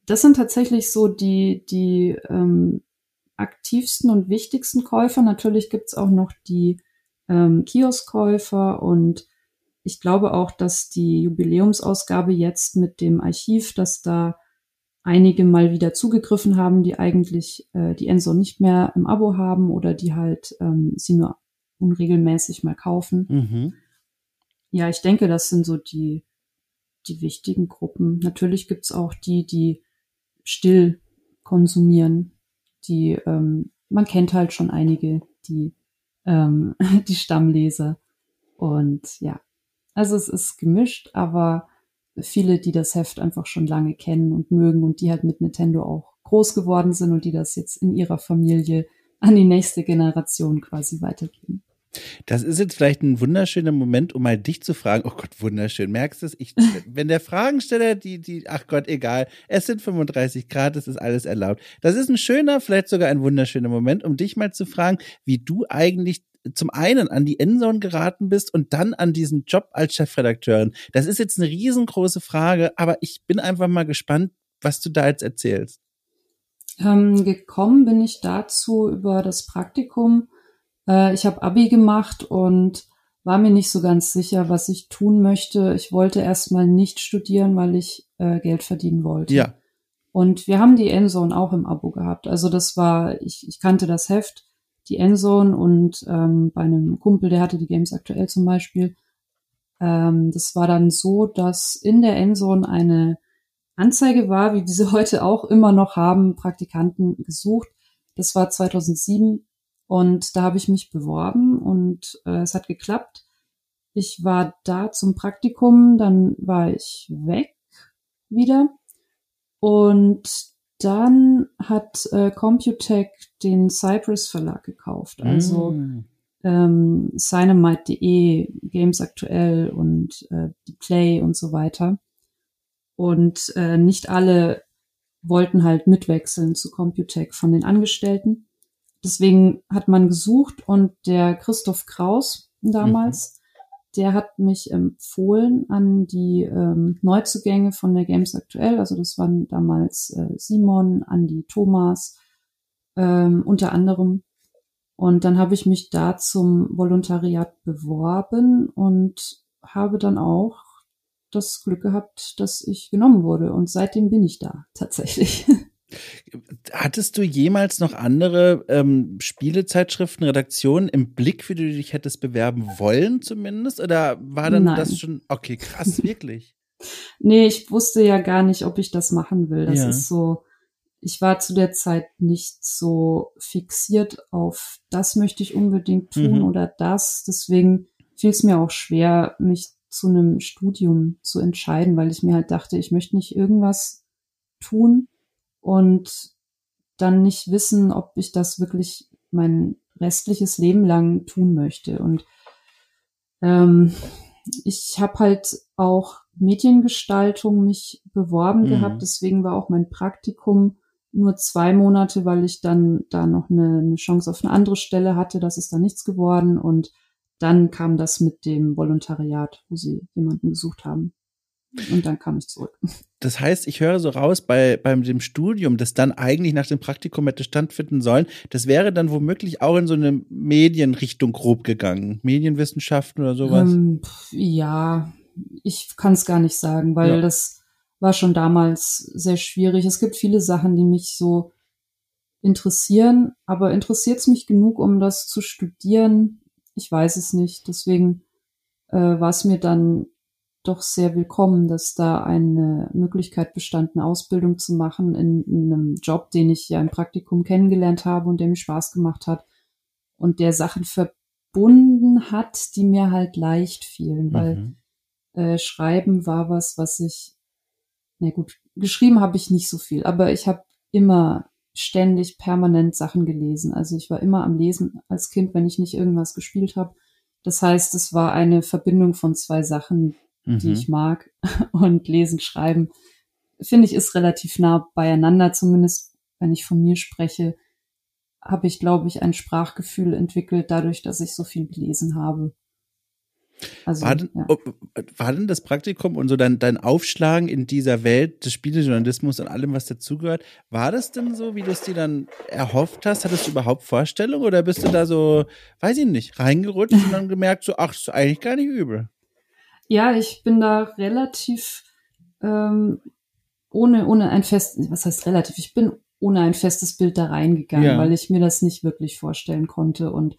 das sind tatsächlich so die, die ähm, aktivsten und wichtigsten Käufer. Natürlich gibt's auch noch die ähm, Kioskkäufer und ich glaube auch, dass die Jubiläumsausgabe jetzt mit dem Archiv, dass da einige mal wieder zugegriffen haben, die eigentlich äh, die Enso nicht mehr im Abo haben oder die halt ähm, sie nur unregelmäßig mal kaufen. Mhm. Ja, ich denke, das sind so die, die wichtigen Gruppen. Natürlich gibt's auch die, die still konsumieren. Die, ähm, man kennt halt schon einige, die, ähm, [laughs] die Stammleser. Und ja, also es ist gemischt, aber viele, die das Heft einfach schon lange kennen und mögen und die halt mit Nintendo auch groß geworden sind und die das jetzt in ihrer Familie an die nächste Generation quasi weitergeben. Das ist jetzt vielleicht ein wunderschöner Moment, um mal dich zu fragen. Oh Gott, wunderschön. Merkst du es? Ich, wenn der Fragensteller, die, die, ach Gott, egal. Es sind 35 Grad, es ist alles erlaubt. Das ist ein schöner, vielleicht sogar ein wunderschöner Moment, um dich mal zu fragen, wie du eigentlich zum einen an die Endzone geraten bist und dann an diesen Job als Chefredakteurin. Das ist jetzt eine riesengroße Frage, aber ich bin einfach mal gespannt, was du da jetzt erzählst. Ähm, gekommen bin ich dazu über das Praktikum. Äh, ich habe Abi gemacht und war mir nicht so ganz sicher, was ich tun möchte. Ich wollte erstmal nicht studieren, weil ich äh, Geld verdienen wollte. Ja. Und wir haben die Endzone auch im Abo gehabt. Also das war, ich, ich kannte das Heft die Endzone und ähm, bei einem Kumpel, der hatte die Games aktuell zum Beispiel. Ähm, das war dann so, dass in der Endzone eine Anzeige war, wie diese [laughs] heute auch immer noch haben, Praktikanten gesucht. Das war 2007 und da habe ich mich beworben und äh, es hat geklappt. Ich war da zum Praktikum, dann war ich weg wieder und dann hat äh, Computec den Cypress Verlag gekauft. Also mm. ähm, Cinemite.de, Games aktuell und äh, die Play und so weiter. Und äh, nicht alle wollten halt mitwechseln zu Computec von den Angestellten. Deswegen hat man gesucht und der Christoph Kraus damals, der hat mich empfohlen an die ähm, Neuzugänge von der Games aktuell. Also das waren damals äh, Simon, Andi, Thomas, ähm, unter anderem. Und dann habe ich mich da zum Volontariat beworben und habe dann auch das Glück gehabt, dass ich genommen wurde. Und seitdem bin ich da tatsächlich. [laughs] Hattest du jemals noch andere ähm, Spielezeitschriften, Redaktionen im Blick, für die du dich hättest bewerben wollen zumindest? Oder war dann Nein. das schon, okay, krass, [laughs] wirklich? nee, ich wusste ja gar nicht, ob ich das machen will. Das ja. ist so, ich war zu der Zeit nicht so fixiert auf, das möchte ich unbedingt tun mhm. oder das. Deswegen fiel es mir auch schwer, mich zu einem Studium zu entscheiden, weil ich mir halt dachte, ich möchte nicht irgendwas tun, und dann nicht wissen, ob ich das wirklich mein restliches Leben lang tun möchte. Und ähm, ich habe halt auch Mediengestaltung mich beworben mhm. gehabt, deswegen war auch mein Praktikum nur zwei Monate, weil ich dann da noch eine, eine Chance auf eine andere Stelle hatte. Das ist dann nichts geworden und dann kam das mit dem Volontariat, wo sie jemanden gesucht haben. Und dann kam ich zurück. Das heißt, ich höre so raus bei beim dem Studium, das dann eigentlich nach dem Praktikum hätte stattfinden sollen, das wäre dann womöglich auch in so eine Medienrichtung grob gegangen, Medienwissenschaften oder sowas. Ähm, ja, ich kann es gar nicht sagen, weil ja. das war schon damals sehr schwierig. Es gibt viele Sachen, die mich so interessieren, aber interessiert es mich genug, um das zu studieren? Ich weiß es nicht. Deswegen äh, war es mir dann doch sehr willkommen, dass da eine Möglichkeit bestand, eine Ausbildung zu machen in, in, einem Job, den ich ja im Praktikum kennengelernt habe und der mir Spaß gemacht hat und der Sachen verbunden hat, die mir halt leicht fielen, mhm. weil äh, Schreiben war was, was ich, na gut, geschrieben habe ich nicht so viel, aber ich habe immer ständig permanent Sachen gelesen. Also ich war immer am Lesen als Kind, wenn ich nicht irgendwas gespielt habe. Das heißt, es war eine Verbindung von zwei Sachen, mhm. die ich mag. [laughs] Und lesen, schreiben, finde ich, ist relativ nah beieinander, zumindest wenn ich von mir spreche, habe ich, glaube ich, ein Sprachgefühl entwickelt, dadurch, dass ich so viel gelesen habe. Also, war, denn, ja. war denn das Praktikum und so dein, dein Aufschlagen in dieser Welt des Spielejournalismus und allem, was dazugehört, war das denn so, wie du es dir dann erhofft hast? Hattest du überhaupt Vorstellung oder bist du da so, weiß ich nicht, reingerutscht und dann gemerkt, so, ach, ist eigentlich gar nicht übel? Ja, ich bin da relativ ähm, ohne, ohne ein festes, was heißt relativ, ich bin ohne ein festes Bild da reingegangen, ja. weil ich mir das nicht wirklich vorstellen konnte. Und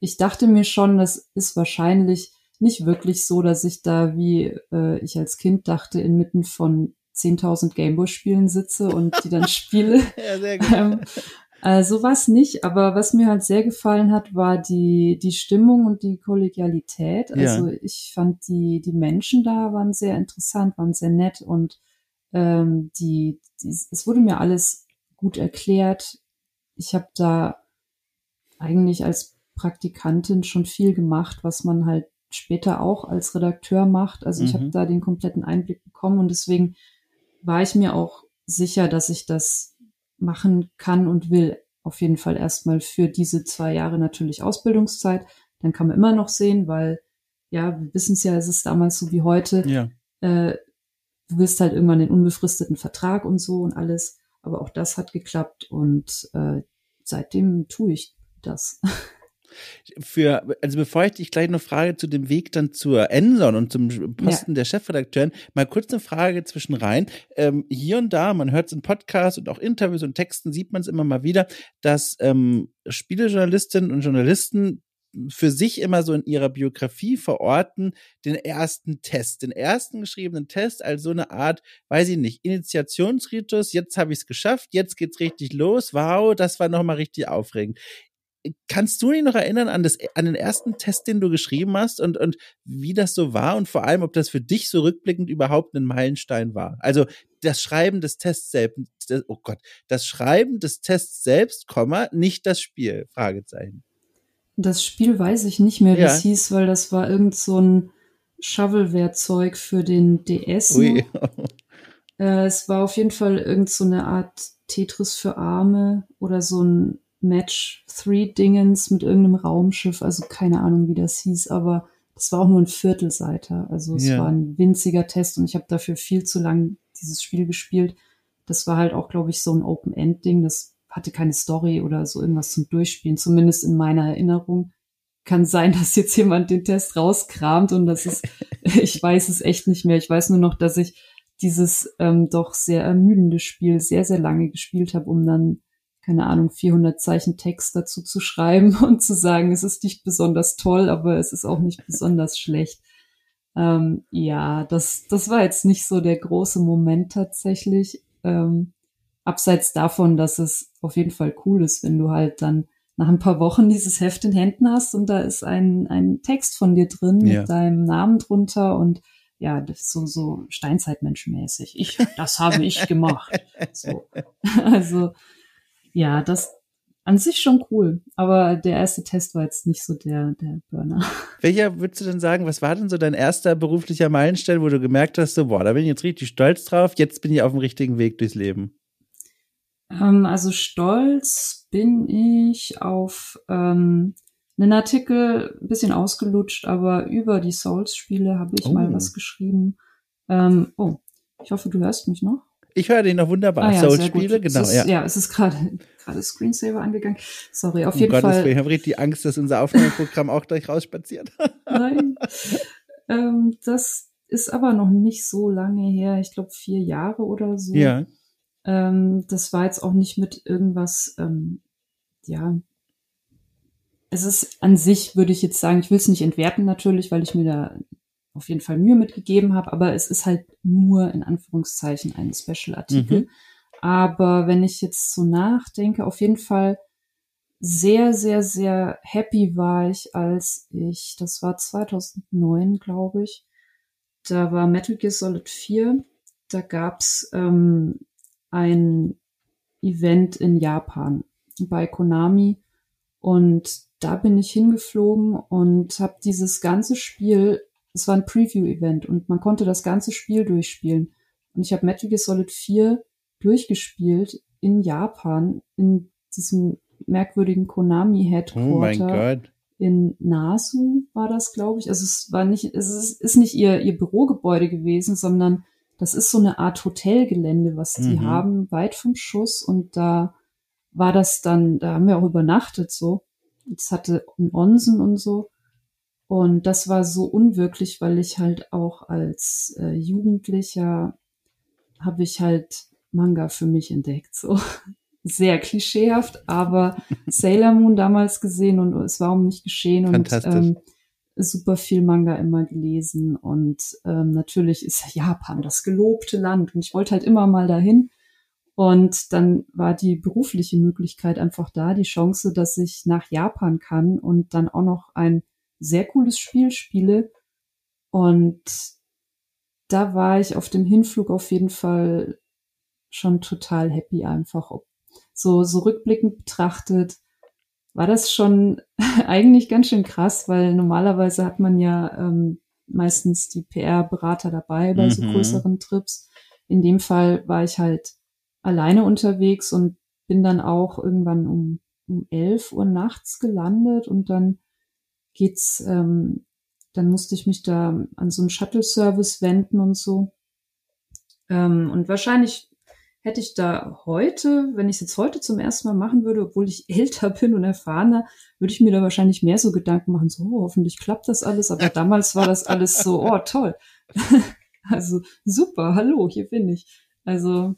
ich dachte mir schon, das ist wahrscheinlich nicht wirklich so, dass ich da, wie äh, ich als Kind dachte, inmitten von 10.000 Gameboy-Spielen sitze und die dann [laughs] spiele. ja, sehr gut. Ähm, also was nicht, aber was mir halt sehr gefallen hat, war die, die Stimmung und die Kollegialität. Also ja. ich fand die, die Menschen da waren sehr interessant, waren sehr nett und ähm, die, die, es wurde mir alles gut erklärt. Ich habe da eigentlich als Praktikantin schon viel gemacht, was man halt später auch als Redakteur macht. Also ich mhm. habe da den kompletten Einblick bekommen und deswegen war ich mir auch sicher, dass ich das machen kann und will. Auf jeden Fall erstmal für diese zwei Jahre natürlich Ausbildungszeit. Dann kann man immer noch sehen, weil ja, wir wissen es ja, es ist damals so wie heute. Ja. Äh, du willst halt irgendwann den unbefristeten Vertrag und so und alles. Aber auch das hat geklappt und äh, seitdem tue ich das. [laughs] Für, also bevor ich dich gleich noch frage zu dem Weg dann zur Enson und zum Posten ja. der Chefredakteurin, mal kurz eine Frage zwischen rein. Ähm, hier und da, man hört es in Podcasts und auch Interviews und Texten, sieht man es immer mal wieder, dass ähm, Spielejournalistinnen und Journalisten für sich immer so in ihrer Biografie verorten, den ersten Test, den ersten geschriebenen Test als so eine Art, weiß ich nicht, Initiationsritus, jetzt habe ich es geschafft, jetzt geht's richtig los, wow, das war nochmal richtig aufregend. Kannst du dich noch erinnern an, das, an den ersten Test, den du geschrieben hast und, und wie das so war und vor allem, ob das für dich so rückblickend überhaupt ein Meilenstein war? Also das Schreiben des Tests selbst, oh Gott, das Schreiben des Tests selbst, Komma, nicht das Spiel, Fragezeichen. Das Spiel weiß ich nicht mehr, wie ja. es hieß, weil das war irgend so ein Shovelware-Zeug für den DS. Ui. äh, es war auf jeden Fall irgend so eine Art Tetris für Arme oder so ein Match 3 Dingens mit irgendeinem Raumschiff. Also keine Ahnung, wie das hieß, aber das war auch nur ein Viertelseiter. Also es ja. war ein winziger Test und ich habe dafür viel zu lang dieses Spiel gespielt. Das war halt auch, glaube ich, so ein Open-End-Ding. Das hatte keine Story oder so irgendwas zum Durchspielen, zumindest in meiner Erinnerung. Kann sein, [laughs] dass jetzt jemand den Test rauskramt und das ist, [laughs] ich weiß es echt nicht mehr. Ich weiß nur noch, dass ich dieses ähm, doch sehr ermüdende Spiel sehr, sehr lange gespielt habe, um dann, keine Ahnung, 400 Zeichen Text dazu zu schreiben [laughs] und zu sagen, es ist nicht besonders toll, aber es ist auch nicht besonders schlecht. Ähm, ja, das, das war jetzt nicht so der große Moment tatsächlich. Ähm, abseits davon, dass es auf jeden Fall cool ist, wenn du halt dann nach ein paar Wochen dieses Heft in Händen hast und da ist ein, ein Text von dir drin ja. mit deinem Namen drunter und ja, so, so Steinzeitmenschenmäßig. Ich, das habe ich gemacht. So. [laughs] Also, ja, das an sich schon cool. Aber der erste Test war jetzt nicht so der, der Burner. [laughs] Welcher würdest du denn sagen, was war denn so dein erster beruflicher Meilenstein, wo du gemerkt hast, so, boah, da bin ich jetzt richtig stolz drauf, jetzt bin ich auf dem richtigen Weg durchs Leben? Ähm, also stolz bin ich auf ähm, einen Artikel, ein bisschen ausgelutscht, aber über die Souls-Spiele habe ich oh. mal was geschrieben. Ähm, oh, ich hoffe, du hörst mich noch. Ich höre den noch wunderbar. Ah, ja, Souls-Spiele, genau. Ist, ja. ja, es ist gerade gerade Screensaver angegangen. Sorry, auf um jeden Gottes Fall. Ich habe richtig Angst, dass unser Aufnahmeprogramm auch gleich rausspaziert. [laughs] Nein. ähm, das ist aber noch nicht so lange her. Ich glaube vier Jahre oder so. Ja. Ähm, das war jetzt auch nicht mit irgendwas, ähm, ja. Es ist an sich, würde ich jetzt sagen, ich will es nicht entwerten natürlich, weil ich mir da auf jeden Fall Mühe mitgegeben habe, aber es ist halt nur in Anführungszeichen ein Special-Artikel. Mhm. Aber wenn ich jetzt so nachdenke, auf jeden Fall sehr, sehr, sehr happy war ich, als ich, das war 2009, glaube ich, da war Metal Gear Solid 4, da gab's ähm, ein Event in Japan bei Konami und da bin ich hingeflogen und habe dieses ganze Spiel, es war ein Preview-Event und man konnte das ganze Spiel durchspielen. Und ich habe Metal Gear Solid 4 durchgespielt in Japan, in diesem merkwürdigen Konami-Headquarter. Oh. In Nasu war das, glaube ich. Also es war nicht, es ist, ist nicht ihr, ihr Bürogebäude gewesen, sondern das ist so eine Art Hotelgelände, was die mhm. haben, weit vom Schuss. Und da war das dann, da haben wir auch übernachtet so. Es hatte einen Onsen und so. Und das war so unwirklich, weil ich halt auch als äh, Jugendlicher habe ich halt Manga für mich entdeckt. So [laughs] sehr klischeehaft, aber [laughs] Sailor Moon damals gesehen und es war um mich geschehen. Und, ähm, super viel Manga immer gelesen und ähm, natürlich ist Japan das gelobte Land und ich wollte halt immer mal dahin. Und dann war die berufliche Möglichkeit einfach da, die Chance, dass ich nach Japan kann und dann auch noch ein sehr cooles Spiel spiele. Und da war ich auf dem Hinflug auf jeden Fall schon total happy einfach. so, so rückblickend betrachtet, war das schon [laughs] eigentlich ganz schön krass, weil normalerweise hat man ja ähm, meistens die PR-Berater dabei bei mhm. so größeren Trips. In dem Fall war ich halt alleine unterwegs und bin dann auch irgendwann um, um 11 Uhr nachts gelandet und dann geht's, ähm, dann musste ich mich da an so einen Shuttle-Service wenden und so. Ähm, und wahrscheinlich hätte ich da heute, wenn ich es jetzt heute zum ersten Mal machen würde, obwohl ich [laughs] älter bin und erfahrener, würde ich mir da wahrscheinlich mehr so Gedanken machen, so oh, hoffentlich klappt das alles. Aber [laughs] damals war das alles so, oh toll. [laughs] also super, hallo, hier bin ich. Also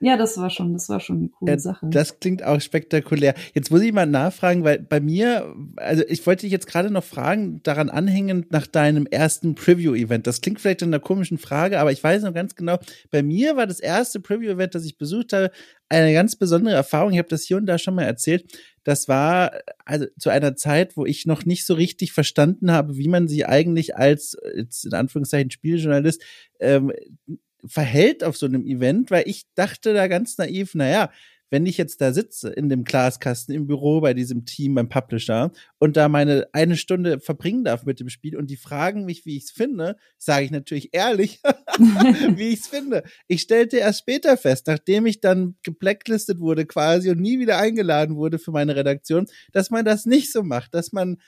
ja, das war schon, das war schon eine coole ja, Sache. Das klingt auch spektakulär. Jetzt muss ich mal nachfragen, weil bei mir, also ich wollte dich jetzt gerade noch fragen, daran anhängend nach deinem ersten Preview-Event. Das klingt vielleicht in einer komischen Frage, aber ich weiß noch ganz genau, bei mir war das erste Preview-Event, das ich besucht habe, eine ganz besondere Erfahrung. Ich habe das hier und da schon mal erzählt. Das war also zu einer Zeit, wo ich noch nicht so richtig verstanden habe, wie man sie eigentlich als jetzt in Anführungszeichen Spieljournalist ähm, verhält auf so einem Event, weil ich dachte da ganz naiv, naja, wenn ich jetzt da sitze in dem Glaskasten im Büro bei diesem Team beim Publisher und da meine eine Stunde verbringen darf mit dem Spiel und die fragen mich, wie ich es finde, sage ich natürlich ehrlich, [laughs] wie ich es finde. Ich stellte erst später fest, nachdem ich dann geblacklistet wurde quasi und nie wieder eingeladen wurde für meine Redaktion, dass man das nicht so macht, dass man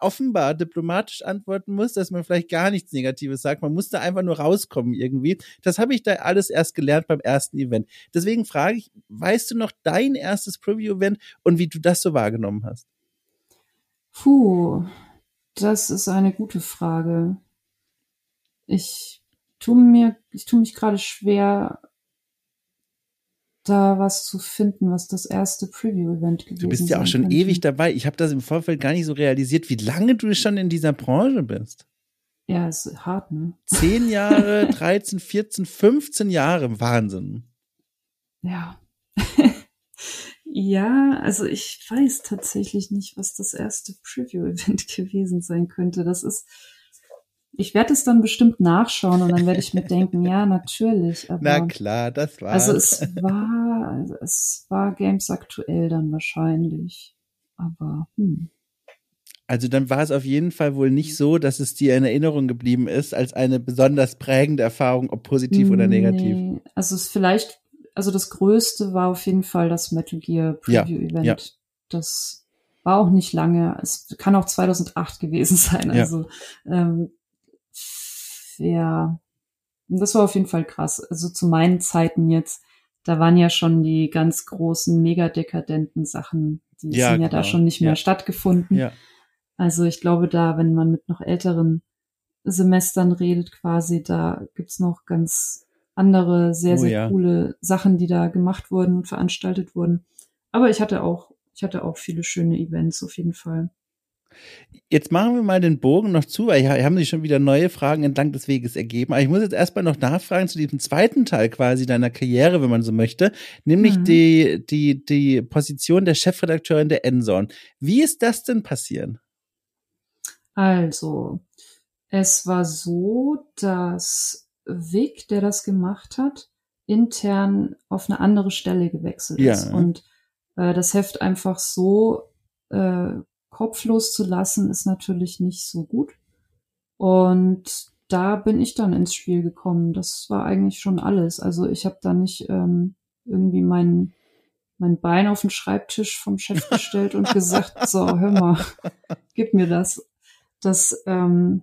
offenbar diplomatisch antworten muss, dass man vielleicht gar nichts Negatives sagt. Man muss da einfach nur rauskommen irgendwie. Das habe ich da alles erst gelernt beim ersten Event. Deswegen frage ich, weißt du noch dein erstes Preview-Event und wie du das so wahrgenommen hast? Puh, das ist eine gute Frage. Ich tue mir, ich tue mich gerade schwer, da was zu finden, was das erste Preview-Event gewesen ist. Du bist ja auch schon könnte. ewig dabei. Ich habe das im Vorfeld gar nicht so realisiert, wie lange du schon in dieser Branche bist. Ja, ist hart, ne? Zehn Jahre, 13, 14, 15 Jahre. Wahnsinn. Ja. [laughs] ja, also ich weiß tatsächlich nicht, was das erste Preview-Event [laughs] gewesen sein könnte. Das ist, ich werde es dann bestimmt nachschauen und dann werde ich mir denken, ja, natürlich. [laughs] Aber, Na klar, das war. Also es war, also es war Games aktuell dann wahrscheinlich. Aber hm. Also dann war es auf jeden Fall wohl nicht so, dass es dir in Erinnerung geblieben ist als eine besonders prägende Erfahrung, ob positiv oder negativ. Nee, also es vielleicht, also das Größte war auf jeden Fall das Metal Gear Preview Event. Ja, ja. Das war auch nicht lange. Es kann auch 2008 gewesen [laughs] sein. Also ja. ähm, ja, das war auf jeden Fall krass. Also zu meinen Zeiten jetzt, da waren ja schon die ganz großen, mega dekadenten Sachen, die ja, sind ja genau. da schon nicht mehr ja. stattgefunden. Ja. Also ich glaube da, wenn man mit noch älteren Semestern redet quasi, da gibt's noch ganz andere, sehr, oh, sehr ja. coole Sachen, die da gemacht wurden und veranstaltet wurden. Aber ich hatte auch, ich hatte auch viele schöne Events auf jeden Fall. Jetzt machen wir mal den Bogen noch zu, weil hier haben sich schon wieder neue Fragen entlang des Weges ergeben. Aber ich muss jetzt erstmal noch nachfragen zu diesem zweiten Teil quasi deiner Karriere, wenn man so möchte, nämlich mhm. die, die, die Position der Chefredakteurin der Endzone. Wie ist das denn passieren? Also, es war so, dass Vic, der das gemacht hat, intern auf eine andere Stelle gewechselt ja. ist und äh, das Heft einfach so äh, kopflos zu lassen, ist natürlich nicht so gut. Und da bin ich dann ins Spiel gekommen. Das war eigentlich schon alles. Also ich habe da nicht ähm, irgendwie mein, mein Bein auf den Schreibtisch vom Chef [laughs] gestellt und gesagt, so, hör mal, gib mir das. Das, ähm,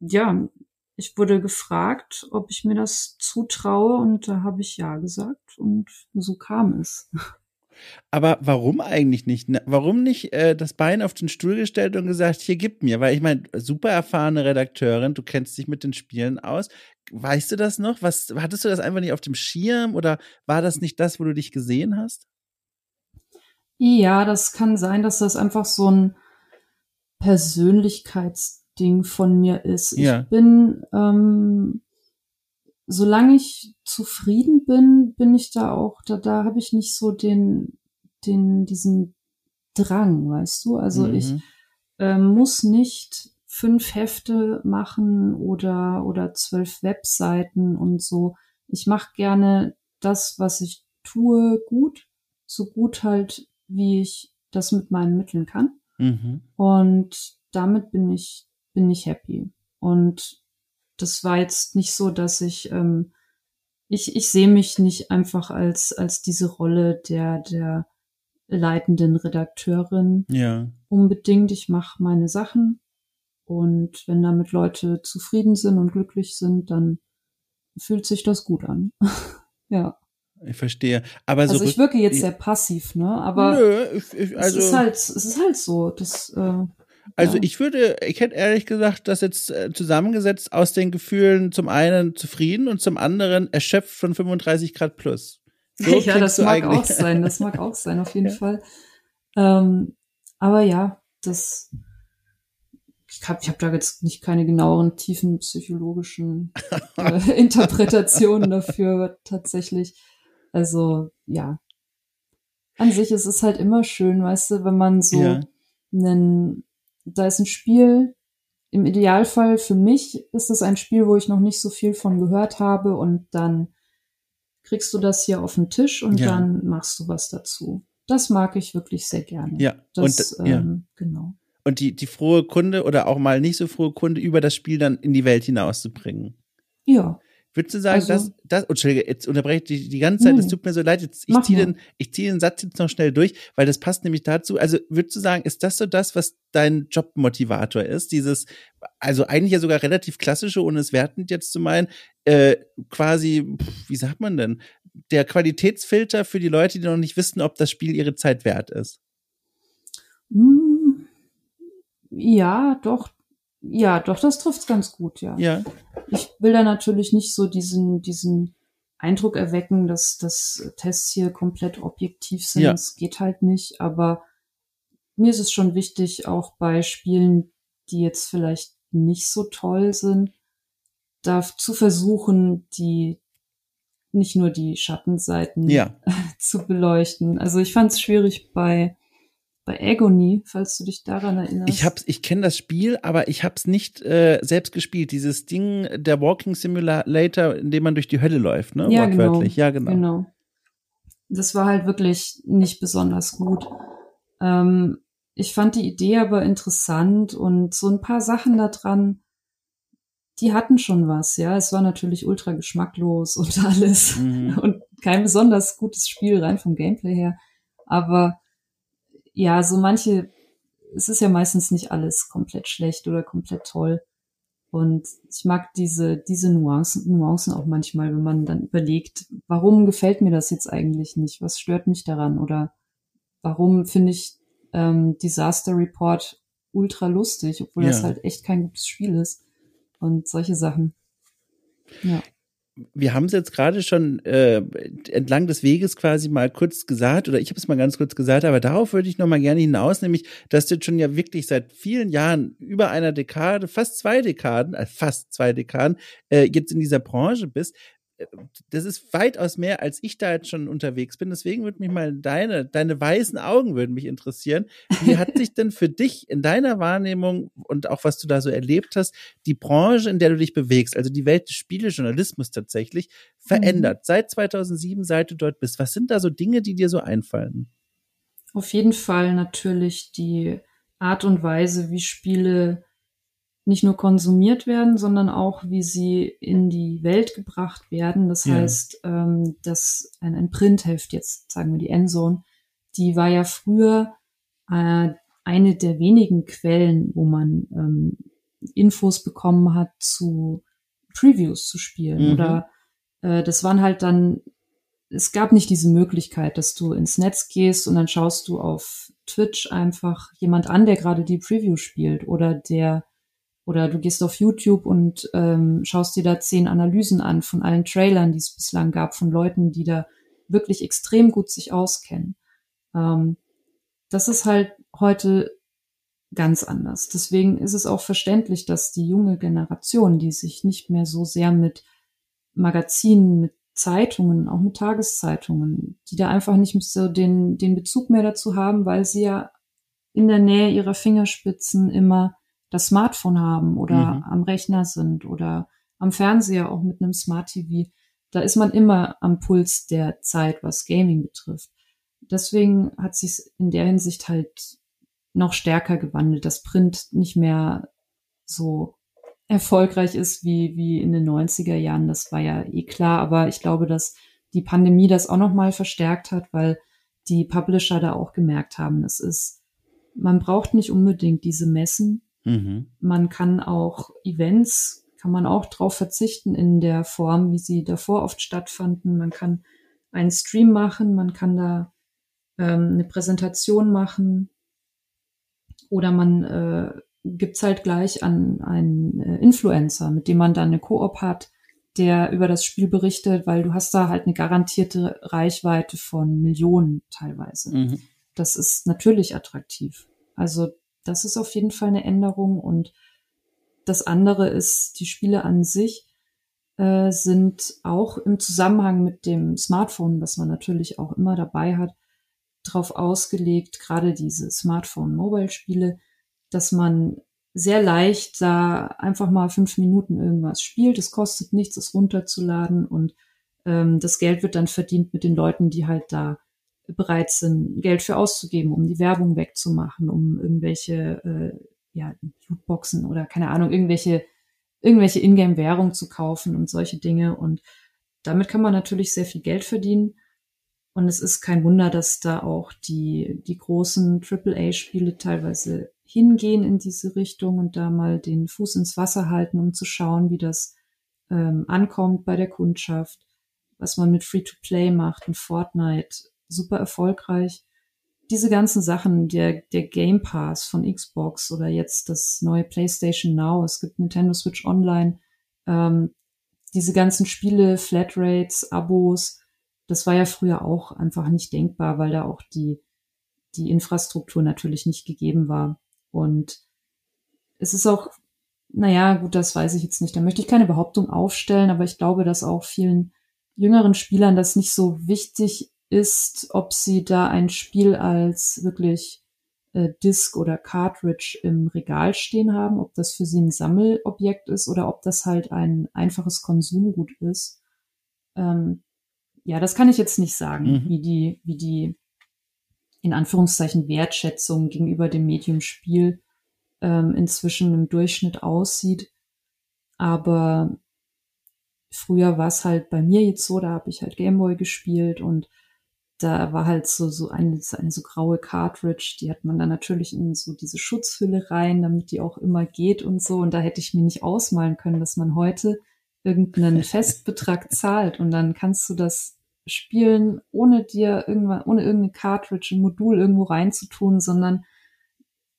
ja, ich wurde gefragt, ob ich mir das zutraue und da habe ich ja gesagt und so kam es. Aber warum eigentlich nicht? Warum nicht äh, das Bein auf den Stuhl gestellt und gesagt, hier gib mir? Weil ich meine, super erfahrene Redakteurin, du kennst dich mit den Spielen aus. Weißt du das noch? Was hattest du das einfach nicht auf dem Schirm oder war das nicht das, wo du dich gesehen hast? Ja, das kann sein, dass das einfach so ein Persönlichkeitsding von mir ist. Ja. Ich bin, ähm, solange ich zufrieden bin, bin ich da auch, da, da habe ich nicht so den, den, diesen Drang, weißt du? Also mhm. ich äh, muss nicht fünf Hefte machen oder, oder zwölf Webseiten und so. Ich mache gerne das, was ich tue, gut, so gut halt, wie ich das mit meinen Mitteln kann. Mhm. Und damit bin ich, bin ich happy. Und das war jetzt nicht so, dass ich, ähm, ich, ich sehe mich nicht einfach als, als diese Rolle der, der leitenden Redakteurin Ja. unbedingt. Ich mache meine Sachen und wenn damit Leute zufrieden sind und glücklich sind, dann fühlt sich das gut an. [laughs] ja. Ich verstehe. Aber so Also ich wirke jetzt sehr passiv, ne? Aber Nö, ich, ich, also, es ist halt, es ist halt so. Das, äh, also ja. ich würde, ich hätte ehrlich gesagt das jetzt äh, zusammengesetzt aus den Gefühlen zum einen zufrieden und zum anderen erschöpft von 35 Grad plus. [laughs] So ja, das mag eigentlich. auch sein, das mag auch sein, auf jeden [laughs] Fall. Ähm, aber ja, das, ich habe ich hab da jetzt nicht keine genaueren, tiefen psychologischen [laughs] äh, Interpretationen dafür tatsächlich. Also, ja. An sich ist es halt immer schön, weißt du, wenn man so Ja. einen, da ist ein Spiel, im Idealfall für mich ist es ein Spiel, wo ich noch nicht so viel von gehört habe und dann kriegst du das hier auf den Tisch und Ja. dann machst du was dazu. Das mag ich wirklich sehr gerne. Ja, Das, und, ja. ähm, genau. und die, die frohe Kunde oder auch mal nicht so frohe Kunde über das Spiel dann in die Welt hinauszubringen. Ja, Würdest du sagen, Also- dass das, oh, Entschuldige, jetzt unterbreche ich dich die ganze Zeit, es tut mir so leid, jetzt, ich ziehe den, ich ziehe den Satz jetzt noch schnell durch, weil das passt nämlich dazu. Also würdest du sagen, ist das so das, was dein Jobmotivator ist? Dieses, also eigentlich ja sogar relativ klassische, ohne es wertend jetzt zu meinen, äh, quasi, wie sagt man denn, der Qualitätsfilter für die Leute, die noch nicht wissen, ob das Spiel ihre Zeit wert ist. Hm, ja, doch, ja, doch, das trifft's ganz gut, ja. Ja, Ich will da natürlich nicht so diesen, diesen Eindruck erwecken, dass, dass Tests hier komplett objektiv sind. Ja. Das geht halt nicht, aber mir ist es schon wichtig, auch bei Spielen, die jetzt vielleicht nicht so toll sind, da zu versuchen, die nicht nur die Schattenseiten ja, [laughs] zu beleuchten. Also ich fand es schwierig bei bei Agony, falls du dich daran erinnerst. ich hab's, ich kenne das Spiel, aber ich hab's nicht äh, selbst gespielt. Dieses Ding, der Walking Simulator, in dem man durch die Hölle läuft, ne? ja, genau, Wortwörtlich. Ja, genau. genau. Das war halt wirklich nicht besonders gut. Ähm, ich fand die Idee aber interessant und so ein paar Sachen da dran, die hatten schon was, ja. Es war natürlich ultra geschmacklos und [laughs] alles Mhm. und kein besonders gutes Spiel rein vom Gameplay her. Aber ja, so manche, es ist ja meistens nicht alles komplett schlecht oder komplett toll. Und ich mag diese, diese Nuancen, Nuancen auch manchmal, wenn man dann überlegt, warum gefällt mir das jetzt eigentlich nicht? Was stört mich daran? Oder warum finde ich ähm, Disaster Report ultra lustig, obwohl das Ja. halt echt kein gutes Spiel ist. Und solche Sachen. Ja. Wir haben es jetzt gerade schon äh, entlang des Weges quasi mal kurz gesagt, oder ich habe es mal ganz kurz gesagt, aber darauf würde ich noch mal gerne hinaus, nämlich, dass du jetzt schon ja wirklich seit vielen Jahren, über einer Dekade, fast zwei Dekaden, äh, fast zwei Dekaden, äh, jetzt in dieser Branche bist. Äh, Das ist weitaus mehr, als ich da jetzt schon unterwegs bin. Deswegen würde mich mal deine, deine weißen Augen würden mich interessieren. Wie hat sich denn für dich in deiner Wahrnehmung und auch was du da so erlebt hast, die Branche, in der du dich bewegst, also die Welt des Spielejournalismus tatsächlich, verändert? Seit 2007, seit du dort bist. Was sind da so Dinge, die dir so einfallen? Auf jeden Fall natürlich die Art und Weise, wie Spiele nicht nur konsumiert werden, sondern auch, wie sie in die Welt gebracht werden. Das Ja. heißt, ähm, dass ein, ein Printheft, jetzt sagen wir die Endzone, die war ja früher äh, eine der wenigen Quellen, wo man ähm, Infos bekommen hat zu Previews zu spielen. Mhm. Oder äh, das waren halt dann, es gab nicht diese Möglichkeit, dass du ins Netz gehst und dann schaust du auf Twitch einfach jemand an, der gerade die Preview spielt oder der oder du gehst auf YouTube und ähm, schaust dir da zehn Analysen an von allen Trailern, die es bislang gab, von Leuten, die da wirklich extrem gut sich auskennen. Ähm, das ist halt heute ganz anders. Deswegen ist es auch verständlich, dass die junge Generation, die sich nicht mehr so sehr mit Magazinen, mit Zeitungen, auch mit Tageszeitungen, die da einfach nicht so den, den Bezug mehr dazu haben, weil sie ja in der Nähe ihrer Fingerspitzen immer das Smartphone haben oder Mhm. am Rechner sind oder am Fernseher auch mit einem Smart TV. Da ist man immer am Puls der Zeit, was Gaming betrifft. deswegen hat sich in der Hinsicht halt noch stärker gewandelt, dass Print nicht mehr so erfolgreich ist wie, wie in den 90er Jahren. Das war ja eh klar, aber ich glaube, dass die Pandemie das auch nochmal verstärkt hat, weil die Publisher da auch gemerkt haben, es ist, man braucht nicht unbedingt diese Messen. Mhm. Man kann auch Events, kann man auch drauf verzichten in der Form, wie sie davor oft stattfanden. Man kann einen Stream machen, man kann da ähm, eine Präsentation machen oder man äh, gibt's halt gleich an einen äh, Influencer, mit dem man dann eine Koop hat, der über das Spiel berichtet, weil du hast da halt eine garantierte Reichweite von Millionen teilweise. Mhm. Das ist natürlich attraktiv. Also das ist auf jeden Fall eine Änderung und das andere ist, die Spiele an sich äh, sind auch im Zusammenhang mit dem Smartphone, was man natürlich auch immer dabei hat, darauf ausgelegt, gerade diese Smartphone-Mobile-Spiele, dass man sehr leicht da einfach mal fünf Minuten irgendwas spielt. Es kostet nichts, es runterzuladen und ähm, das Geld wird dann verdient mit den Leuten, die halt da bereit sind, Geld für auszugeben, um die Werbung wegzumachen, um irgendwelche äh, ja, Lootboxen oder keine Ahnung, irgendwelche, irgendwelche Ingame-Währung zu kaufen und solche Dinge. Und damit kann man natürlich sehr viel Geld verdienen. Und es ist kein Wunder, dass da auch die, die großen AAA-Spiele teilweise hingehen in diese Richtung und da mal den Fuß ins Wasser halten, um zu schauen, wie das ähm, ankommt bei der Kundschaft, was man mit Free-to-Play macht in Fortnite, super erfolgreich. Diese ganzen Sachen, der, der Game Pass von Xbox oder jetzt das neue PlayStation Now, es gibt Nintendo Switch Online, ähm, diese ganzen Spiele, Flatrates, Abos, das war ja früher auch einfach nicht denkbar, weil da auch die, die Infrastruktur natürlich nicht gegeben war. Und es ist auch, naja, gut, das weiß ich jetzt nicht. Da möchte ich keine Behauptung aufstellen, aber ich glaube, dass auch vielen jüngeren Spielern das nicht so wichtig ist, ob sie da ein Spiel als wirklich äh, Disk oder Cartridge im Regal stehen haben, ob das für sie ein Sammelobjekt ist oder ob das halt ein einfaches Konsumgut ist. Ähm, ja, das kann ich jetzt nicht sagen, mhm. wie die, wie die in Anführungszeichen Wertschätzung gegenüber dem Medium Spiel ähm, inzwischen im Durchschnitt aussieht. Aber früher war es halt bei mir jetzt so, da habe ich halt Gameboy gespielt und da war halt so, so eine, eine so graue Cartridge, die hat man dann natürlich in so diese Schutzhülle rein, damit die auch immer geht und so. Und da hätte ich mir nicht ausmalen können, dass man heute irgendeinen [laughs] Festbetrag zahlt und dann kannst du das spielen, ohne dir irgendwann, ohne irgendeine Cartridge, ein Modul irgendwo reinzutun, sondern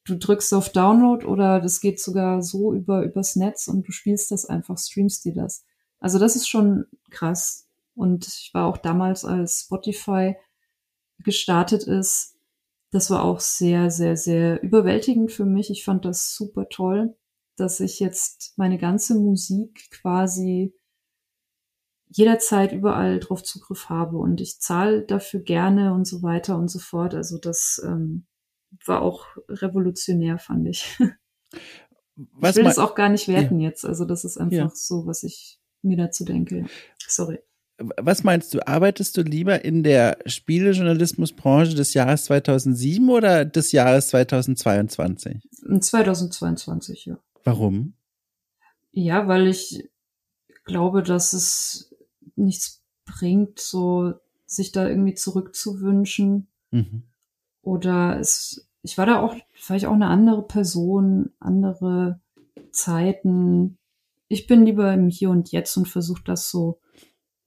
du drückst auf Download oder das geht sogar so über, übers Netz und du spielst das einfach, streamst dir das. Also das ist schon krass. Und ich war auch damals, als Spotify gestartet ist, das war auch sehr, sehr, sehr überwältigend für mich. Ich fand das super toll, dass ich jetzt meine ganze Musik quasi jederzeit überall drauf Zugriff habe und ich zahle dafür gerne und so weiter und so fort. Also das ähm, war auch revolutionär, fand ich. Was ich will das auch gar nicht werten ja. jetzt. Also das ist einfach ja. so, was ich mir dazu denke. Sorry. Was meinst du, arbeitest du lieber in der Spielejournalismusbranche des Jahres 2007 oder des Jahres 2022? 2022, ja. Warum? Ja, weil ich glaube, dass es nichts bringt, so sich da irgendwie zurückzuwünschen. Mhm. Oder es, ich war da auch, vielleicht auch eine andere Person, andere Zeiten. Ich bin lieber im Hier und Jetzt und versuche das so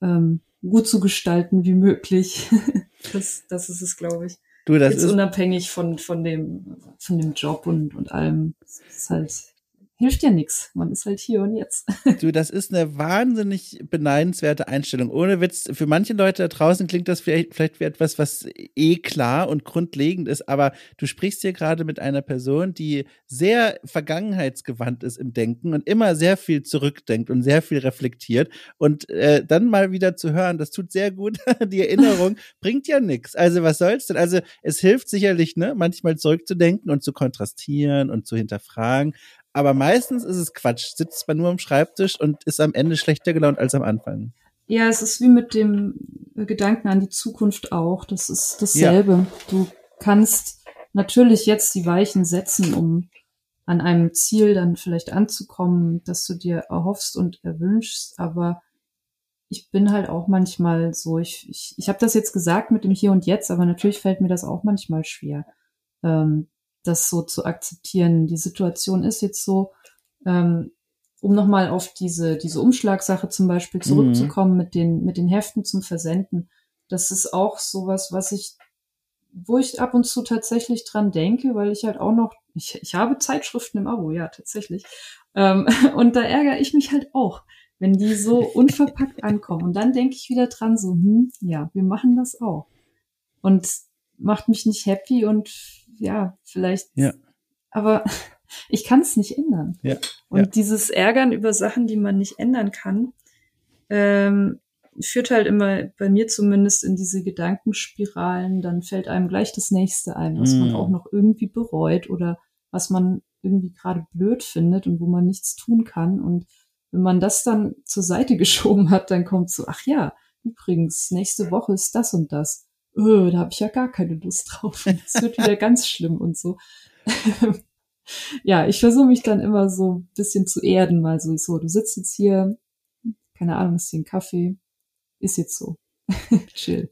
ähm, gut zu gestalten wie möglich. [laughs] das, das ist es, glaube ich. Du, das Jetzt ist unabhängig von, von dem, von dem Job und, und allem. Es ist halt, hilft ja nichts. Man ist halt hier und jetzt. [laughs] Du, das ist eine wahnsinnig beneidenswerte Einstellung. Ohne Witz, für manche Leute da draußen klingt das vielleicht, vielleicht wie etwas, was eh klar und grundlegend ist, aber du sprichst hier gerade mit einer Person, die sehr vergangenheitsgewandt ist im Denken und immer sehr viel zurückdenkt und sehr viel reflektiert. Und äh, dann mal wieder zu hören, das tut sehr gut. [laughs] Die Erinnerung [laughs] bringt ja nichts. Also was soll's denn? Also es hilft sicherlich, ne, manchmal zurückzudenken und zu kontrastieren und zu hinterfragen aber meistens ist es Quatsch. Sitzt man nur am Schreibtisch und ist am Ende schlechter gelaunt als am Anfang. Ja, es ist wie mit dem Gedanken an die Zukunft auch. Das ist dasselbe. Ja. Du kannst natürlich jetzt die Weichen setzen, um an einem Ziel dann vielleicht anzukommen, das du dir erhoffst und erwünschst, aber ich bin halt auch manchmal so, ich, ich, ich habe das jetzt gesagt mit dem Hier und Jetzt, aber natürlich fällt mir das auch manchmal schwer, ähm, das so zu akzeptieren. Die Situation ist jetzt so, ähm, um nochmal auf diese, diese Umschlagsache zum Beispiel mhm. zurückzukommen mhm. mit den, mit den Heften zum Versenden. Das ist auch sowas, was ich, wo ich ab und zu tatsächlich dran denke, weil ich halt auch noch, ich, ich habe Zeitschriften im Abo, ja, tatsächlich. Ähm, [laughs] und da ärgere ich mich halt auch, wenn die so [laughs] unverpackt ankommen. Und dann denke ich wieder dran, so, hm, ja, wir machen das auch. Und macht mich nicht happy und ja, vielleicht. Ja. Aber [laughs] ich kann es nicht ändern. Ja, und ja. dieses Ärgern über Sachen, die man nicht ändern kann, ähm, führt halt immer bei mir zumindest in diese Gedankenspiralen. Dann fällt einem gleich das nächste ein, was mm. man auch noch irgendwie bereut oder was man irgendwie gerade blöd findet und wo man nichts tun kann. Und wenn man das dann zur Seite [laughs] geschoben hat, dann kommt so, ach ja, übrigens, nächste Woche ist das und das. Öh, da habe ich ja gar keine Lust drauf. [laughs] Es wird wieder ganz schlimm und so. [laughs] ja, ich versuche mich dann immer so ein bisschen zu erden, mal so, so, du sitzt jetzt hier, keine Ahnung, ist hier ein Kaffee, ist jetzt so. [laughs] Chill.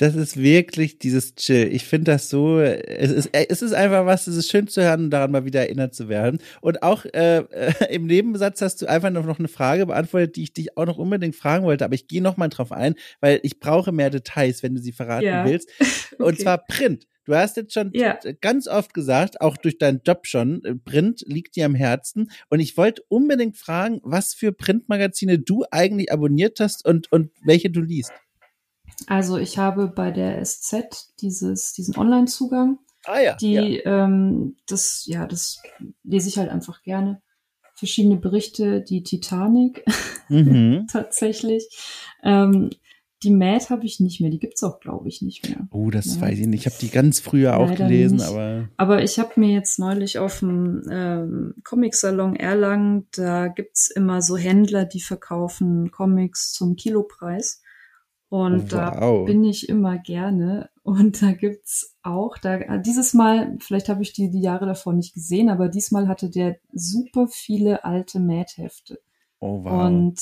Das ist wirklich dieses Chill. Ich finde das so, es ist, es ist einfach was, es ist schön zu hören und daran mal wieder erinnert zu werden. Und auch äh, äh, im Nebensatz hast du einfach noch eine Frage beantwortet, die ich dich auch noch unbedingt fragen wollte, aber ich gehe noch mal drauf ein, weil ich brauche mehr Details, wenn du sie verraten ja. willst. [laughs] Und okay. zwar Print. Du hast jetzt schon ja. ganz oft gesagt, auch durch deinen Job schon, äh, Print liegt dir am Herzen. Und ich wollte unbedingt fragen, was für Printmagazine du eigentlich abonniert hast und, und welche du liest. Also ich habe bei der SZ dieses, diesen Online-Zugang. Ah ja. Die, ja. Ähm, das, ja, das lese ich halt einfach gerne. Verschiedene Berichte, die Titanic mhm. [laughs] tatsächlich. Ähm, die Mad habe ich nicht mehr, die gibt's auch, glaube ich, nicht mehr. Oh, das ja. weiß ich nicht. Ich habe die ganz früher Leider auch gelesen, nicht. aber. Aber ich habe mir jetzt neulich auf dem ähm, Comic-Salon Erlangen, da gibt's immer so Händler, die verkaufen Comics zum Kilopreis. Und wow. da bin ich immer gerne. Und da gibt's auch, da dieses Mal, vielleicht habe ich die die Jahre davor nicht gesehen, aber diesmal hatte der super viele alte Mad-Hefte. Oh wow. Und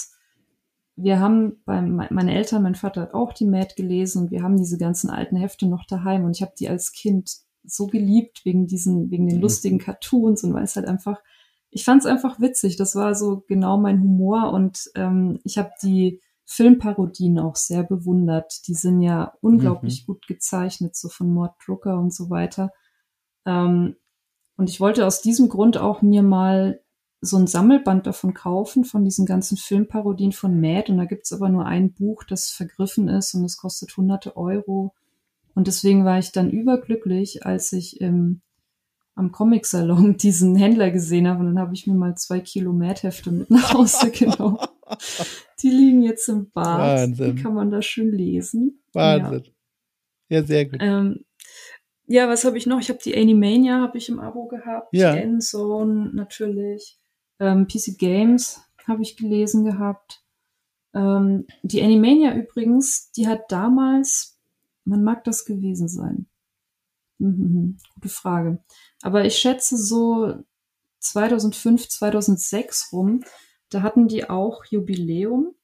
wir haben beim meine Eltern, mein Vater hat auch die Mad gelesen und wir haben diese ganzen alten Hefte noch daheim und ich habe die als Kind so geliebt wegen diesen wegen den mhm. lustigen Cartoons und weil es halt einfach ich fand es einfach witzig. Das war so genau mein Humor und ähm, ich habe die Filmparodien auch sehr bewundert. Die sind ja unglaublich mhm. gut gezeichnet, so von Mord Drucker und so weiter. Ähm, und ich wollte aus diesem Grund auch mir mal so ein Sammelband davon kaufen, von diesen ganzen Filmparodien von Mad. Und da gibt's aber nur ein Buch, das vergriffen ist und es kostet hunderte Euro. Und deswegen war ich dann überglücklich, als ich im, am Comic-Salon [laughs] diesen Händler gesehen habe. Und dann habe ich mir mal zwei Kilo Mad-Hefte mit nach Hause [laughs] genommen. [laughs] Die liegen jetzt im Bad. Wahnsinn. Die kann man da schön lesen. Wahnsinn. Ja, ja sehr gut. Ähm, ja, was habe ich noch? Ich habe die Animania habe ich im Abo gehabt. Ja. Die Endzone natürlich. Ähm, PC Games habe ich gelesen gehabt. Ähm, die Animania übrigens, die hat damals, man mag das gewesen sein. Mhm, gute Frage. Aber ich schätze so 2005, 2006 rum, da hatten die auch Jubiläum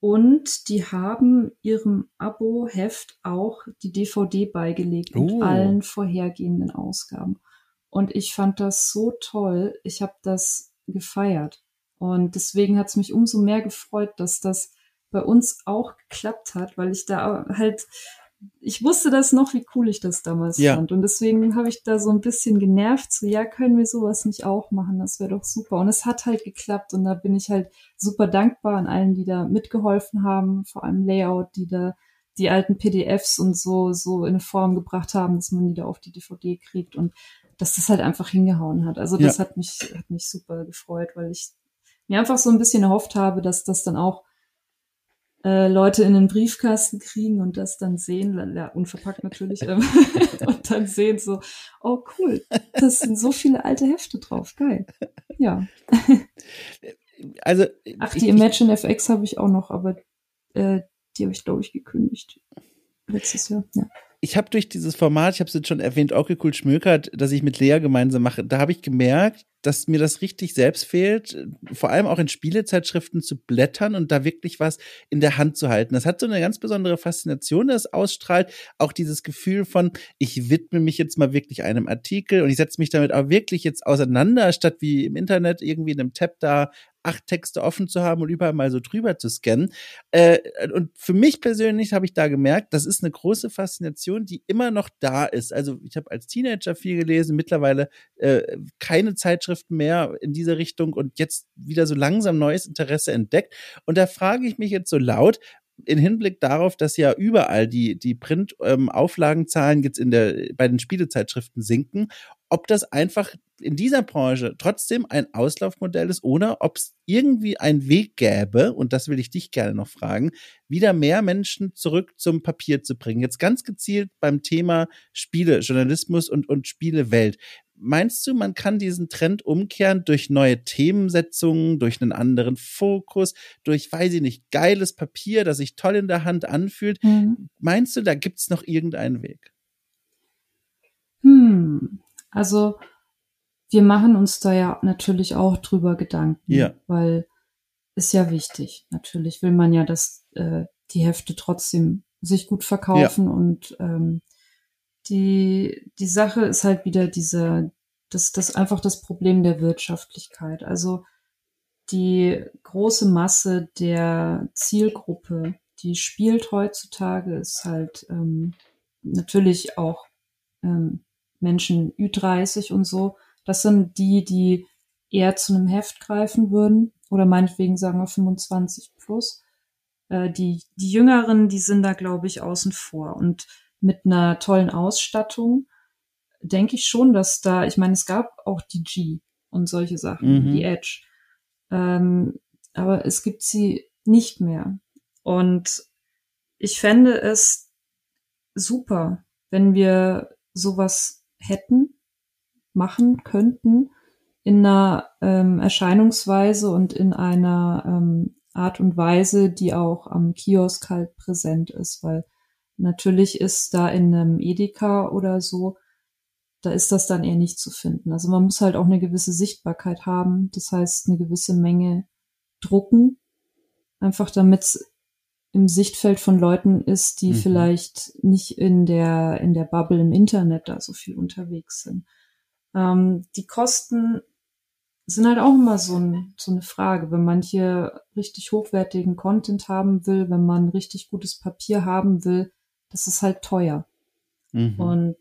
und die haben ihrem Abo-Heft auch die DVD beigelegt mit uh. allen vorhergehenden Ausgaben. Und ich fand das so toll. Ich habe das gefeiert. Und deswegen hat es mich umso mehr gefreut, dass das bei uns auch geklappt hat, weil ich da halt ich wusste das noch, wie cool ich das damals ja. fand. Und deswegen habe ich da so ein bisschen genervt, so, ja, können wir sowas nicht auch machen? Das wäre doch super. Und es hat halt geklappt. Und da bin ich halt super dankbar an allen, die da mitgeholfen haben, vor allem Layout, die da die alten PDFs und so, so in eine Form gebracht haben, dass man die da auf die DVD kriegt und dass das halt einfach hingehauen hat. Also das ja. hat mich, hat mich super gefreut, weil ich mir einfach so ein bisschen erhofft habe, dass das dann auch äh, Leute in den Briefkasten kriegen und das dann sehen, ja, unverpackt natürlich, [laughs] [laughs] und dann sehen so, oh cool, das sind so viele alte Hefte drauf, geil. Ja. [laughs] Also Ach, die ich, Imagine FX habe ich auch noch, aber äh, die habe ich, glaube ich, gekündigt. Letztes Jahr, ja ich habe durch dieses Format, ich habe es jetzt schon erwähnt, okay, cool schmökert, dass ich mit Lea gemeinsam mache, da habe ich gemerkt, dass mir das richtig selbst fehlt, vor allem auch in Spielezeitschriften zu blättern und da wirklich was in der Hand zu halten. Das hat so eine ganz besondere Faszination, das ausstrahlt. Auch dieses Gefühl von, ich widme mich jetzt mal wirklich einem Artikel und ich setze mich damit auch wirklich jetzt auseinander, statt wie im Internet irgendwie in einem Tab da acht Texte offen zu haben und überall mal so drüber zu scannen. Äh, und für mich persönlich habe ich da gemerkt, das ist eine große Faszination, die immer noch da ist. Also ich habe als Teenager viel gelesen, mittlerweile äh, keine Zeitschriften mehr in diese Richtung und jetzt wieder so langsam neues Interesse entdeckt. Und da frage ich mich jetzt so laut, in Hinblick darauf, dass ja überall die, die Print-Auflagenzahlen ähm, jetzt in der, bei den Spielezeitschriften sinken, ob das einfach in dieser Branche trotzdem ein Auslaufmodell ist oder ob es irgendwie einen Weg gäbe, und das will ich dich gerne noch fragen, wieder mehr Menschen zurück zum Papier zu bringen. Jetzt ganz gezielt beim Thema Spiele, Journalismus und, und Spielewelt. Meinst du, man kann diesen Trend umkehren durch neue Themensetzungen, durch einen anderen Fokus, durch, weiß ich nicht, geiles Papier, das sich toll in der Hand anfühlt? Mhm. Meinst du, da gibt's noch irgendeinen Weg? Hm, also wir machen uns da ja natürlich auch drüber Gedanken, ja. weil ist ja wichtig. Natürlich will man ja, dass äh, die Hefte trotzdem sich gut verkaufen ja. und ähm, die, die Sache ist halt wieder diese, das, das einfach das Problem der Wirtschaftlichkeit. Also die große Masse der Zielgruppe, die spielt heutzutage, ist halt ähm, natürlich auch ähm, Menschen Ü30 und so. Das sind die, die eher zu einem Heft greifen würden oder meinetwegen sagen wir 25 plus. Äh, die, die Jüngeren, die sind da, glaube ich, außen vor. Und mit einer tollen Ausstattung, denke ich schon, dass da, ich meine, es gab auch die G und solche Sachen, mhm. die Edge. Ähm, aber es gibt sie nicht mehr. Und ich fände es super, wenn wir sowas hätten, machen könnten, in einer ähm, Erscheinungsweise und in einer ähm, Art und Weise, die auch am Kiosk halt präsent ist, weil Natürlich ist da in einem Edeka oder so, da ist das dann eher nicht zu finden. Also man muss halt auch eine gewisse Sichtbarkeit haben, das heißt eine gewisse Menge drucken, einfach damit es im Sichtfeld von Leuten ist, die mhm. vielleicht nicht in der, in der Bubble im Internet da so viel unterwegs sind. Ähm, die Kosten sind halt auch immer so, ein, so eine Frage. Wenn man hier richtig hochwertigen Content haben will, wenn man richtig gutes Papier haben will, das ist halt teuer. Mhm. Und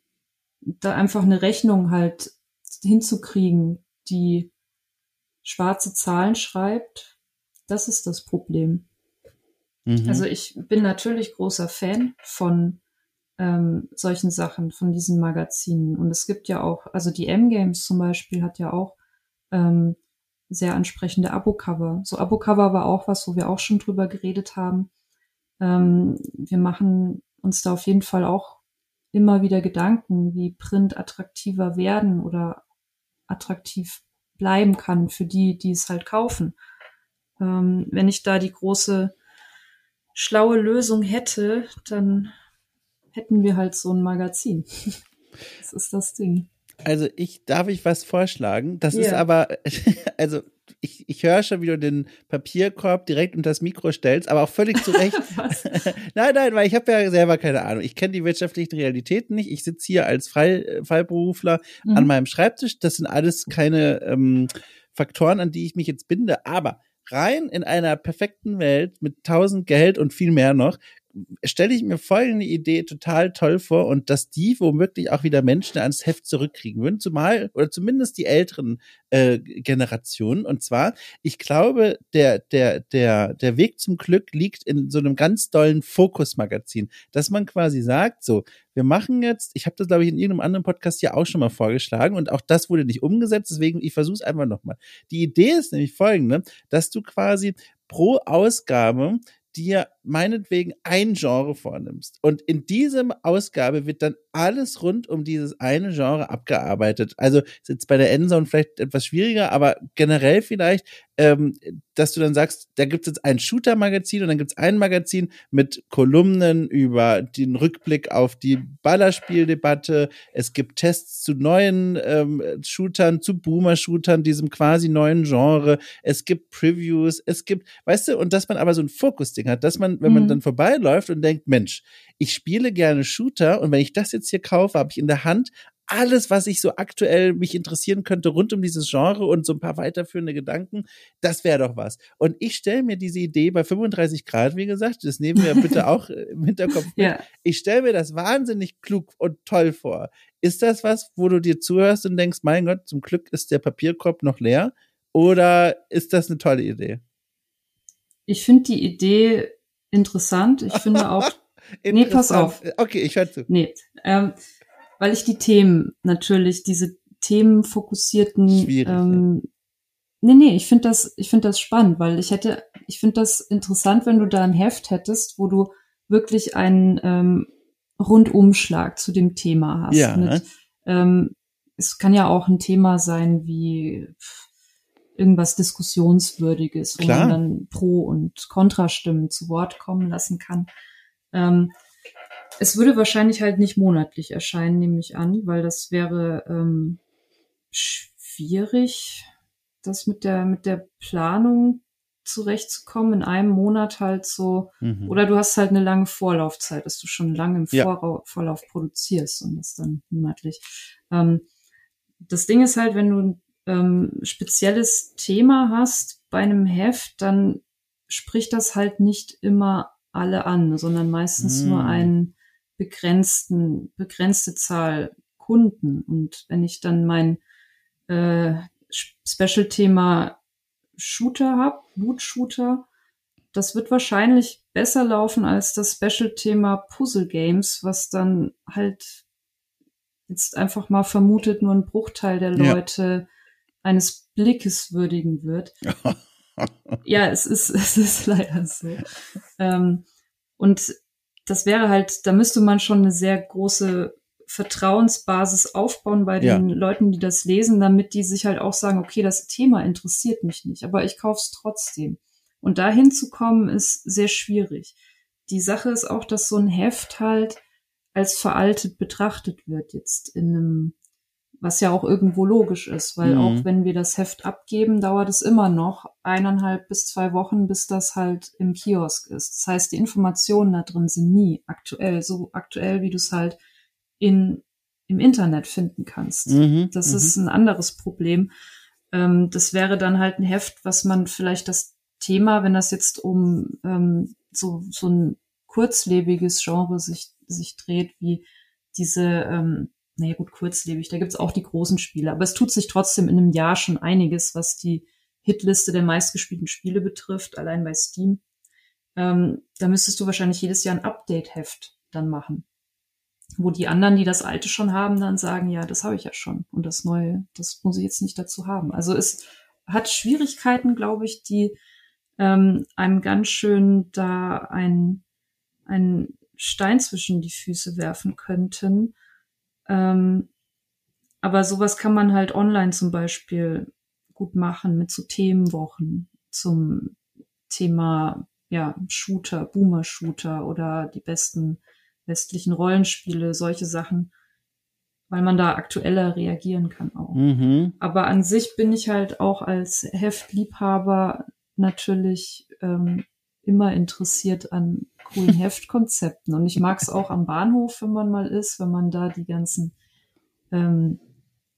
da einfach eine Rechnung halt hinzukriegen, die schwarze Zahlen schreibt, das ist das Problem. Mhm. Also ich bin natürlich großer Fan von ähm, solchen Sachen, von diesen Magazinen. Und es gibt ja auch, also die M-Games zum Beispiel hat ja auch ähm, sehr ansprechende Abo-Cover. So Abo-Cover war auch was, wo wir auch schon drüber geredet haben. Ähm, wir machen uns da auf jeden Fall auch immer wieder Gedanken, wie Print attraktiver werden oder attraktiv bleiben kann für die, die es halt kaufen. Ähm, wenn ich da die große schlaue Lösung hätte, dann hätten wir halt so ein Magazin. [laughs] das ist das Ding. Also ich darf ich was vorschlagen. Das yeah. ist aber, [laughs] also ich, ich höre schon, wie du den Papierkorb direkt unter das Mikro stellst, aber auch völlig zu Recht. [laughs] [laughs] nein, nein, weil ich habe ja selber keine Ahnung. Ich kenne die wirtschaftlichen Realitäten nicht. Ich sitze hier als Frei, Freiberufler mhm. an meinem Schreibtisch. Das sind alles keine ähm, Faktoren, an die ich mich jetzt binde. Aber rein in einer perfekten Welt mit tausend Geld und viel mehr noch, stelle ich mir folgende Idee total toll vor und dass die womöglich auch wieder Menschen ans Heft zurückkriegen würden, zumal oder zumindest die älteren äh, Generationen. Und zwar, ich glaube, der der der der Weg zum Glück liegt in so einem ganz dollen Fokusmagazin, dass man quasi sagt, so wir machen jetzt, ich habe das glaube ich in irgendeinem anderen Podcast ja auch schon mal vorgeschlagen und auch das wurde nicht umgesetzt, deswegen ich versuche es einfach nochmal. Die Idee ist nämlich folgende, dass du quasi pro Ausgabe dir meinetwegen ein Genre vornimmst und in diesem Ausgabe wird dann alles rund um dieses eine Genre abgearbeitet. Also ist jetzt bei der Endzone vielleicht etwas schwieriger, aber generell vielleicht, ähm, dass du dann sagst, da gibt es jetzt ein Shooter-Magazin und dann gibt es ein Magazin mit Kolumnen über den Rückblick auf die Ballerspieldebatte. Es gibt Tests zu neuen ähm, Shootern, zu Boomer-Shootern, diesem quasi neuen Genre. Es gibt Previews, es gibt, weißt du, und dass man aber so ein Fokus-Ding hat, dass man, wenn man Mhm. dann vorbeiläuft und denkt, Mensch, ich spiele gerne Shooter und wenn ich das jetzt hier kaufe, habe ich in der Hand alles, was ich so aktuell mich interessieren könnte rund um dieses Genre und so ein paar weiterführende Gedanken, das wäre doch was. Und ich stelle mir diese Idee bei 35 Grad, wie gesagt, das nehmen wir bitte auch [laughs] im Hinterkopf mit. Ja, Ich stelle mir das wahnsinnig klug und toll vor. Ist das was, wo du dir zuhörst und denkst, mein Gott, zum Glück ist der Papierkorb noch leer? Oder ist das eine tolle Idee? ich finde die Idee interessant. Ich finde auch, [laughs] Nee, pass auf. Okay, ich höre zu. nee, ähm, weil ich die Themen natürlich, diese themenfokussierten, Schwierig, ähm, nee, nee, ich finde das, ich finde das spannend, weil ich hätte, ich finde das interessant, wenn du da ein Heft hättest, wo du wirklich einen ähm, Rundumschlag zu dem Thema hast. Ja. Mit, ähm, es kann ja auch ein Thema sein wie pff, irgendwas Diskussionswürdiges, wo Klar. man dann Pro- und Kontrastimmen zu Wort kommen lassen kann. Ähm, es würde wahrscheinlich halt nicht monatlich erscheinen, nehme ich an, weil das wäre ähm, schwierig, das mit der mit der Planung zurechtzukommen, in einem Monat halt so Mhm. oder du hast halt eine lange Vorlaufzeit, dass du schon lange im Ja. Vorrau Vorlauf produzierst und das dann monatlich. Ähm, das Ding ist halt, wenn du ähm, spezielles Thema hast bei einem Heft, dann spricht das halt nicht immer alle an, sondern meistens Mm. nur einen begrenzten, begrenzte Zahl Kunden. Und wenn ich dann mein äh, Special-Thema Shooter habe, Loot-Shooter, das wird wahrscheinlich besser laufen als das Special-Thema Puzzle Games, was dann halt jetzt einfach mal vermutet nur ein Bruchteil der Ja. Eines Blickes würdigen wird. [laughs] ja, es ist, [laughs] es ist leider so. Ähm, und das wäre halt, da müsste man schon eine sehr große Vertrauensbasis aufbauen bei den Leuten, die das lesen, damit die sich halt auch sagen, okay, das Thema interessiert mich nicht, aber ich kauf's trotzdem. Und dahin zu kommen, ist sehr schwierig. Die Sache ist auch, dass so ein Heft halt als veraltet betrachtet wird jetzt in einem, was ja auch irgendwo logisch ist, weil Mhm. auch wenn wir das Heft abgeben, dauert es immer noch eineinhalb bis zwei Wochen, bis das halt im Kiosk ist. Das heißt, die Informationen da drin sind nie aktuell, so aktuell, wie du es halt in, im Internet finden kannst. Mhm, Das mhm. ist ein anderes Problem. Ähm, das wäre dann halt ein Heft, was man vielleicht das Thema, wenn das jetzt um ähm, so, so ein kurzlebiges Genre sich, sich dreht, wie diese, ähm, naja gut, kurzlebig, da gibt's auch die großen Spiele, aber es tut sich trotzdem in einem Jahr schon einiges, was die Hitliste der meistgespielten Spiele betrifft, allein bei Steam. Ähm, da müsstest du wahrscheinlich jedes Jahr ein Update-Heft dann machen wo die anderen, die das alte schon haben, dann sagen, ja, das habe ich ja schon und das neue, das muss ich jetzt nicht dazu haben. Also es hat Schwierigkeiten, glaube ich, die ähm, einem ganz schön da ein, ein Stein zwischen die Füße werfen könnten. Ähm, aber sowas kann man halt online zum Beispiel gut machen mit so Themenwochen zum Thema ja Shooter, Boomer-Shooter oder die besten westlichen Rollenspiele, solche Sachen, weil man da aktueller reagieren kann auch. Mhm. Aber an sich bin ich halt auch als Heftliebhaber natürlich ähm, immer interessiert an coolen [laughs] Heftkonzepten. Und ich mag es auch am Bahnhof, wenn man mal ist, wenn man da die ganzen ähm,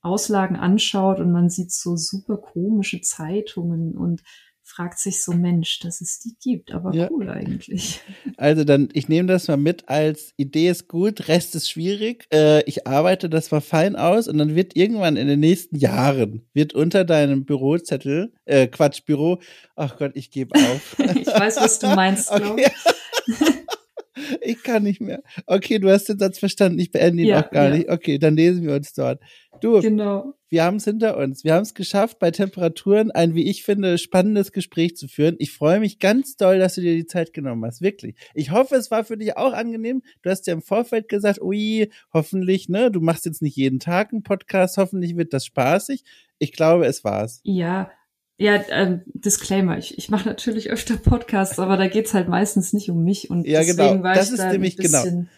Auslagen anschaut und man sieht so super komische Zeitungen und fragt sich so, Mensch, dass es die gibt, aber Ja. cool eigentlich. [laughs] Also dann, ich nehme das mal mit als Idee ist gut, Rest ist schwierig. Äh, ich arbeite das mal fein aus und dann wird irgendwann in den nächsten Jahren wird unter deinem Bürozettel, äh, Quatsch, Büro, ach Gott, ich gebe auf. [laughs] ich weiß, was du meinst, glaube [laughs] Okay. Ich. Kann nicht mehr. Okay, du hast den Satz verstanden, ich beende ihn Ja, auch gar ja. nicht. Okay, dann lesen wir uns dort. Du, Genau. wir haben es hinter uns. Wir haben es geschafft, bei Temperaturen ein, wie ich finde, spannendes Gespräch zu führen. Ich freue mich ganz doll, dass du dir die Zeit genommen hast. Wirklich. Ich hoffe, es war für dich auch angenehm. Du hast ja im Vorfeld gesagt, ui, hoffentlich, ne, du machst jetzt nicht jeden Tag einen Podcast, hoffentlich wird das spaßig. Ich glaube, es war's. Ja, ja, äh, Disclaimer, ich, ich mache natürlich öfter Podcasts, aber da geht's halt meistens nicht um mich. Und ja, deswegen genau. war das ich ist da nämlich ein genau. bisschen,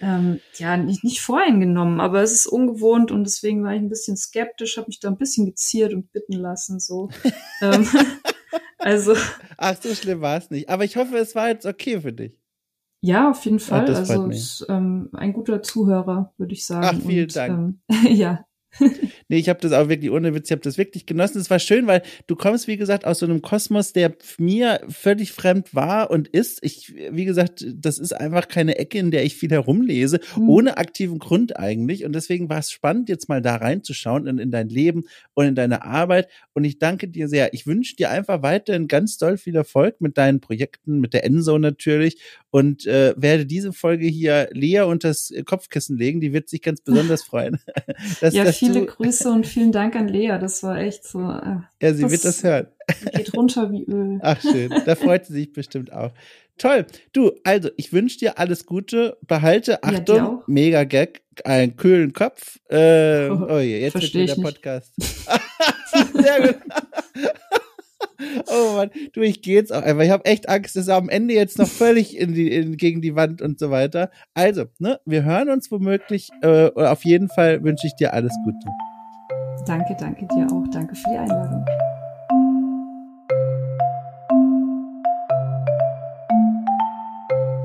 ähm, ja, nicht, nicht voreingenommen, aber es ist ungewohnt und deswegen war ich ein bisschen skeptisch, habe mich da ein bisschen geziert und bitten lassen. so. [laughs] ähm, [laughs] also. Ach, so schlimm war es nicht. Aber ich hoffe, es war jetzt okay für dich. Ja, auf jeden Fall. Ah, das freut also ist, ähm, ein guter Zuhörer, würde ich sagen. Ach, vielen und, Dank. Ähm, [laughs] ja, [laughs] Nee, ich habe das auch wirklich ohne Witz, ich habe das wirklich genossen. Es war schön, weil du kommst, wie gesagt, aus so einem Kosmos, der mir völlig fremd war und ist. Ich, wie gesagt, das ist einfach keine Ecke, in der ich viel herumlese, Mhm. ohne aktiven Grund eigentlich. Und deswegen war es spannend, jetzt mal da reinzuschauen in, in dein Leben und in deine Arbeit. Und ich danke dir sehr. Ich wünsche dir einfach weiterhin ganz doll viel Erfolg mit deinen Projekten, mit der Enso natürlich. Und äh, werde diese Folge hier Lea unters Kopfkissen legen. Die wird sich ganz besonders freuen. [laughs] dass, ja dass viele Grüße und vielen Dank an Lea. Das war echt so. Äh, Ja, sie Das- wird das hören. geht runter wie Öl. [laughs] Ach schön, da freut sie sich bestimmt auch. Toll. Du, also ich wünsche dir alles Gute. Behalte, Ja, Achtung, auch. mega Gag, einen kühlen Kopf. Äh, [laughs] oh je, jetzt ich nicht. Podcast. Sehr gut. Oh Mann, du, ich gehe jetzt auch einfach. Ich habe echt Angst, dass er am Ende jetzt noch völlig in die, in, gegen die Wand und so weiter. Also, ne, wir hören uns womöglich. Äh, und auf jeden Fall wünsche ich dir alles Gute. Danke, danke dir auch. Danke für die Einladung.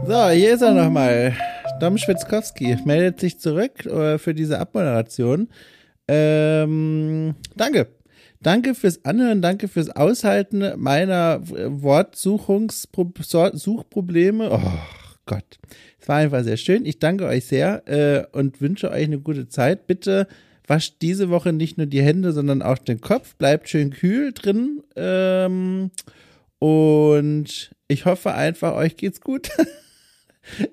So, hier ist er nochmal. Dom Schwitzkowski meldet sich zurück äh, für diese Abmoderation. Ähm, danke. Danke fürs Anhören, danke fürs Aushalten meiner äh, Wortsuchungsprobleme. Oh Gott. Es war einfach sehr schön. Ich danke euch sehr äh, und wünsche euch eine gute Zeit. Bitte wascht diese Woche nicht nur die Hände, sondern auch den Kopf. Bleibt schön kühl drin. Ähm, und ich hoffe einfach, euch geht's gut. [laughs]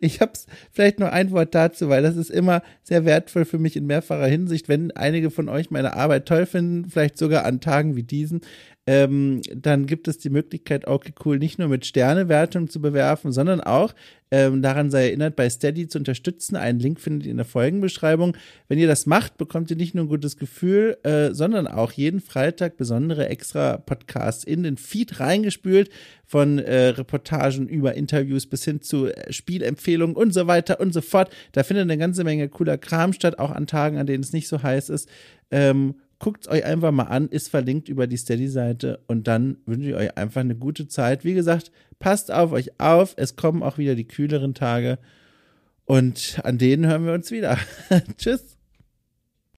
Ich habe vielleicht noch ein Wort dazu, weil das ist immer sehr wertvoll für mich in mehrfacher Hinsicht. Wenn einige von euch meine Arbeit toll finden, vielleicht sogar an Tagen wie diesen, ähm, dann gibt es die Möglichkeit, okay, cool, nicht nur mit Sternewertung zu bewerfen, sondern auch, ähm, daran sei erinnert, bei Steady zu unterstützen. Einen Link findet ihr in der Folgenbeschreibung. Wenn ihr das macht, bekommt ihr nicht nur ein gutes Gefühl, äh, sondern auch jeden Freitag besondere extra Podcasts in den Feed reingespült, von äh, Reportagen über Interviews bis hin zu äh, Spielempfehlungen und so weiter und so fort. Da findet eine ganze Menge cooler Kram statt, auch an Tagen, an denen es nicht so heiß ist. Ähm, Guckt euch einfach mal an, ist verlinkt über die Steady-Seite und dann wünsche ich euch einfach eine gute Zeit. Wie gesagt, passt auf euch auf, es kommen auch wieder die kühleren Tage und an denen hören wir uns wieder. [laughs] Tschüss.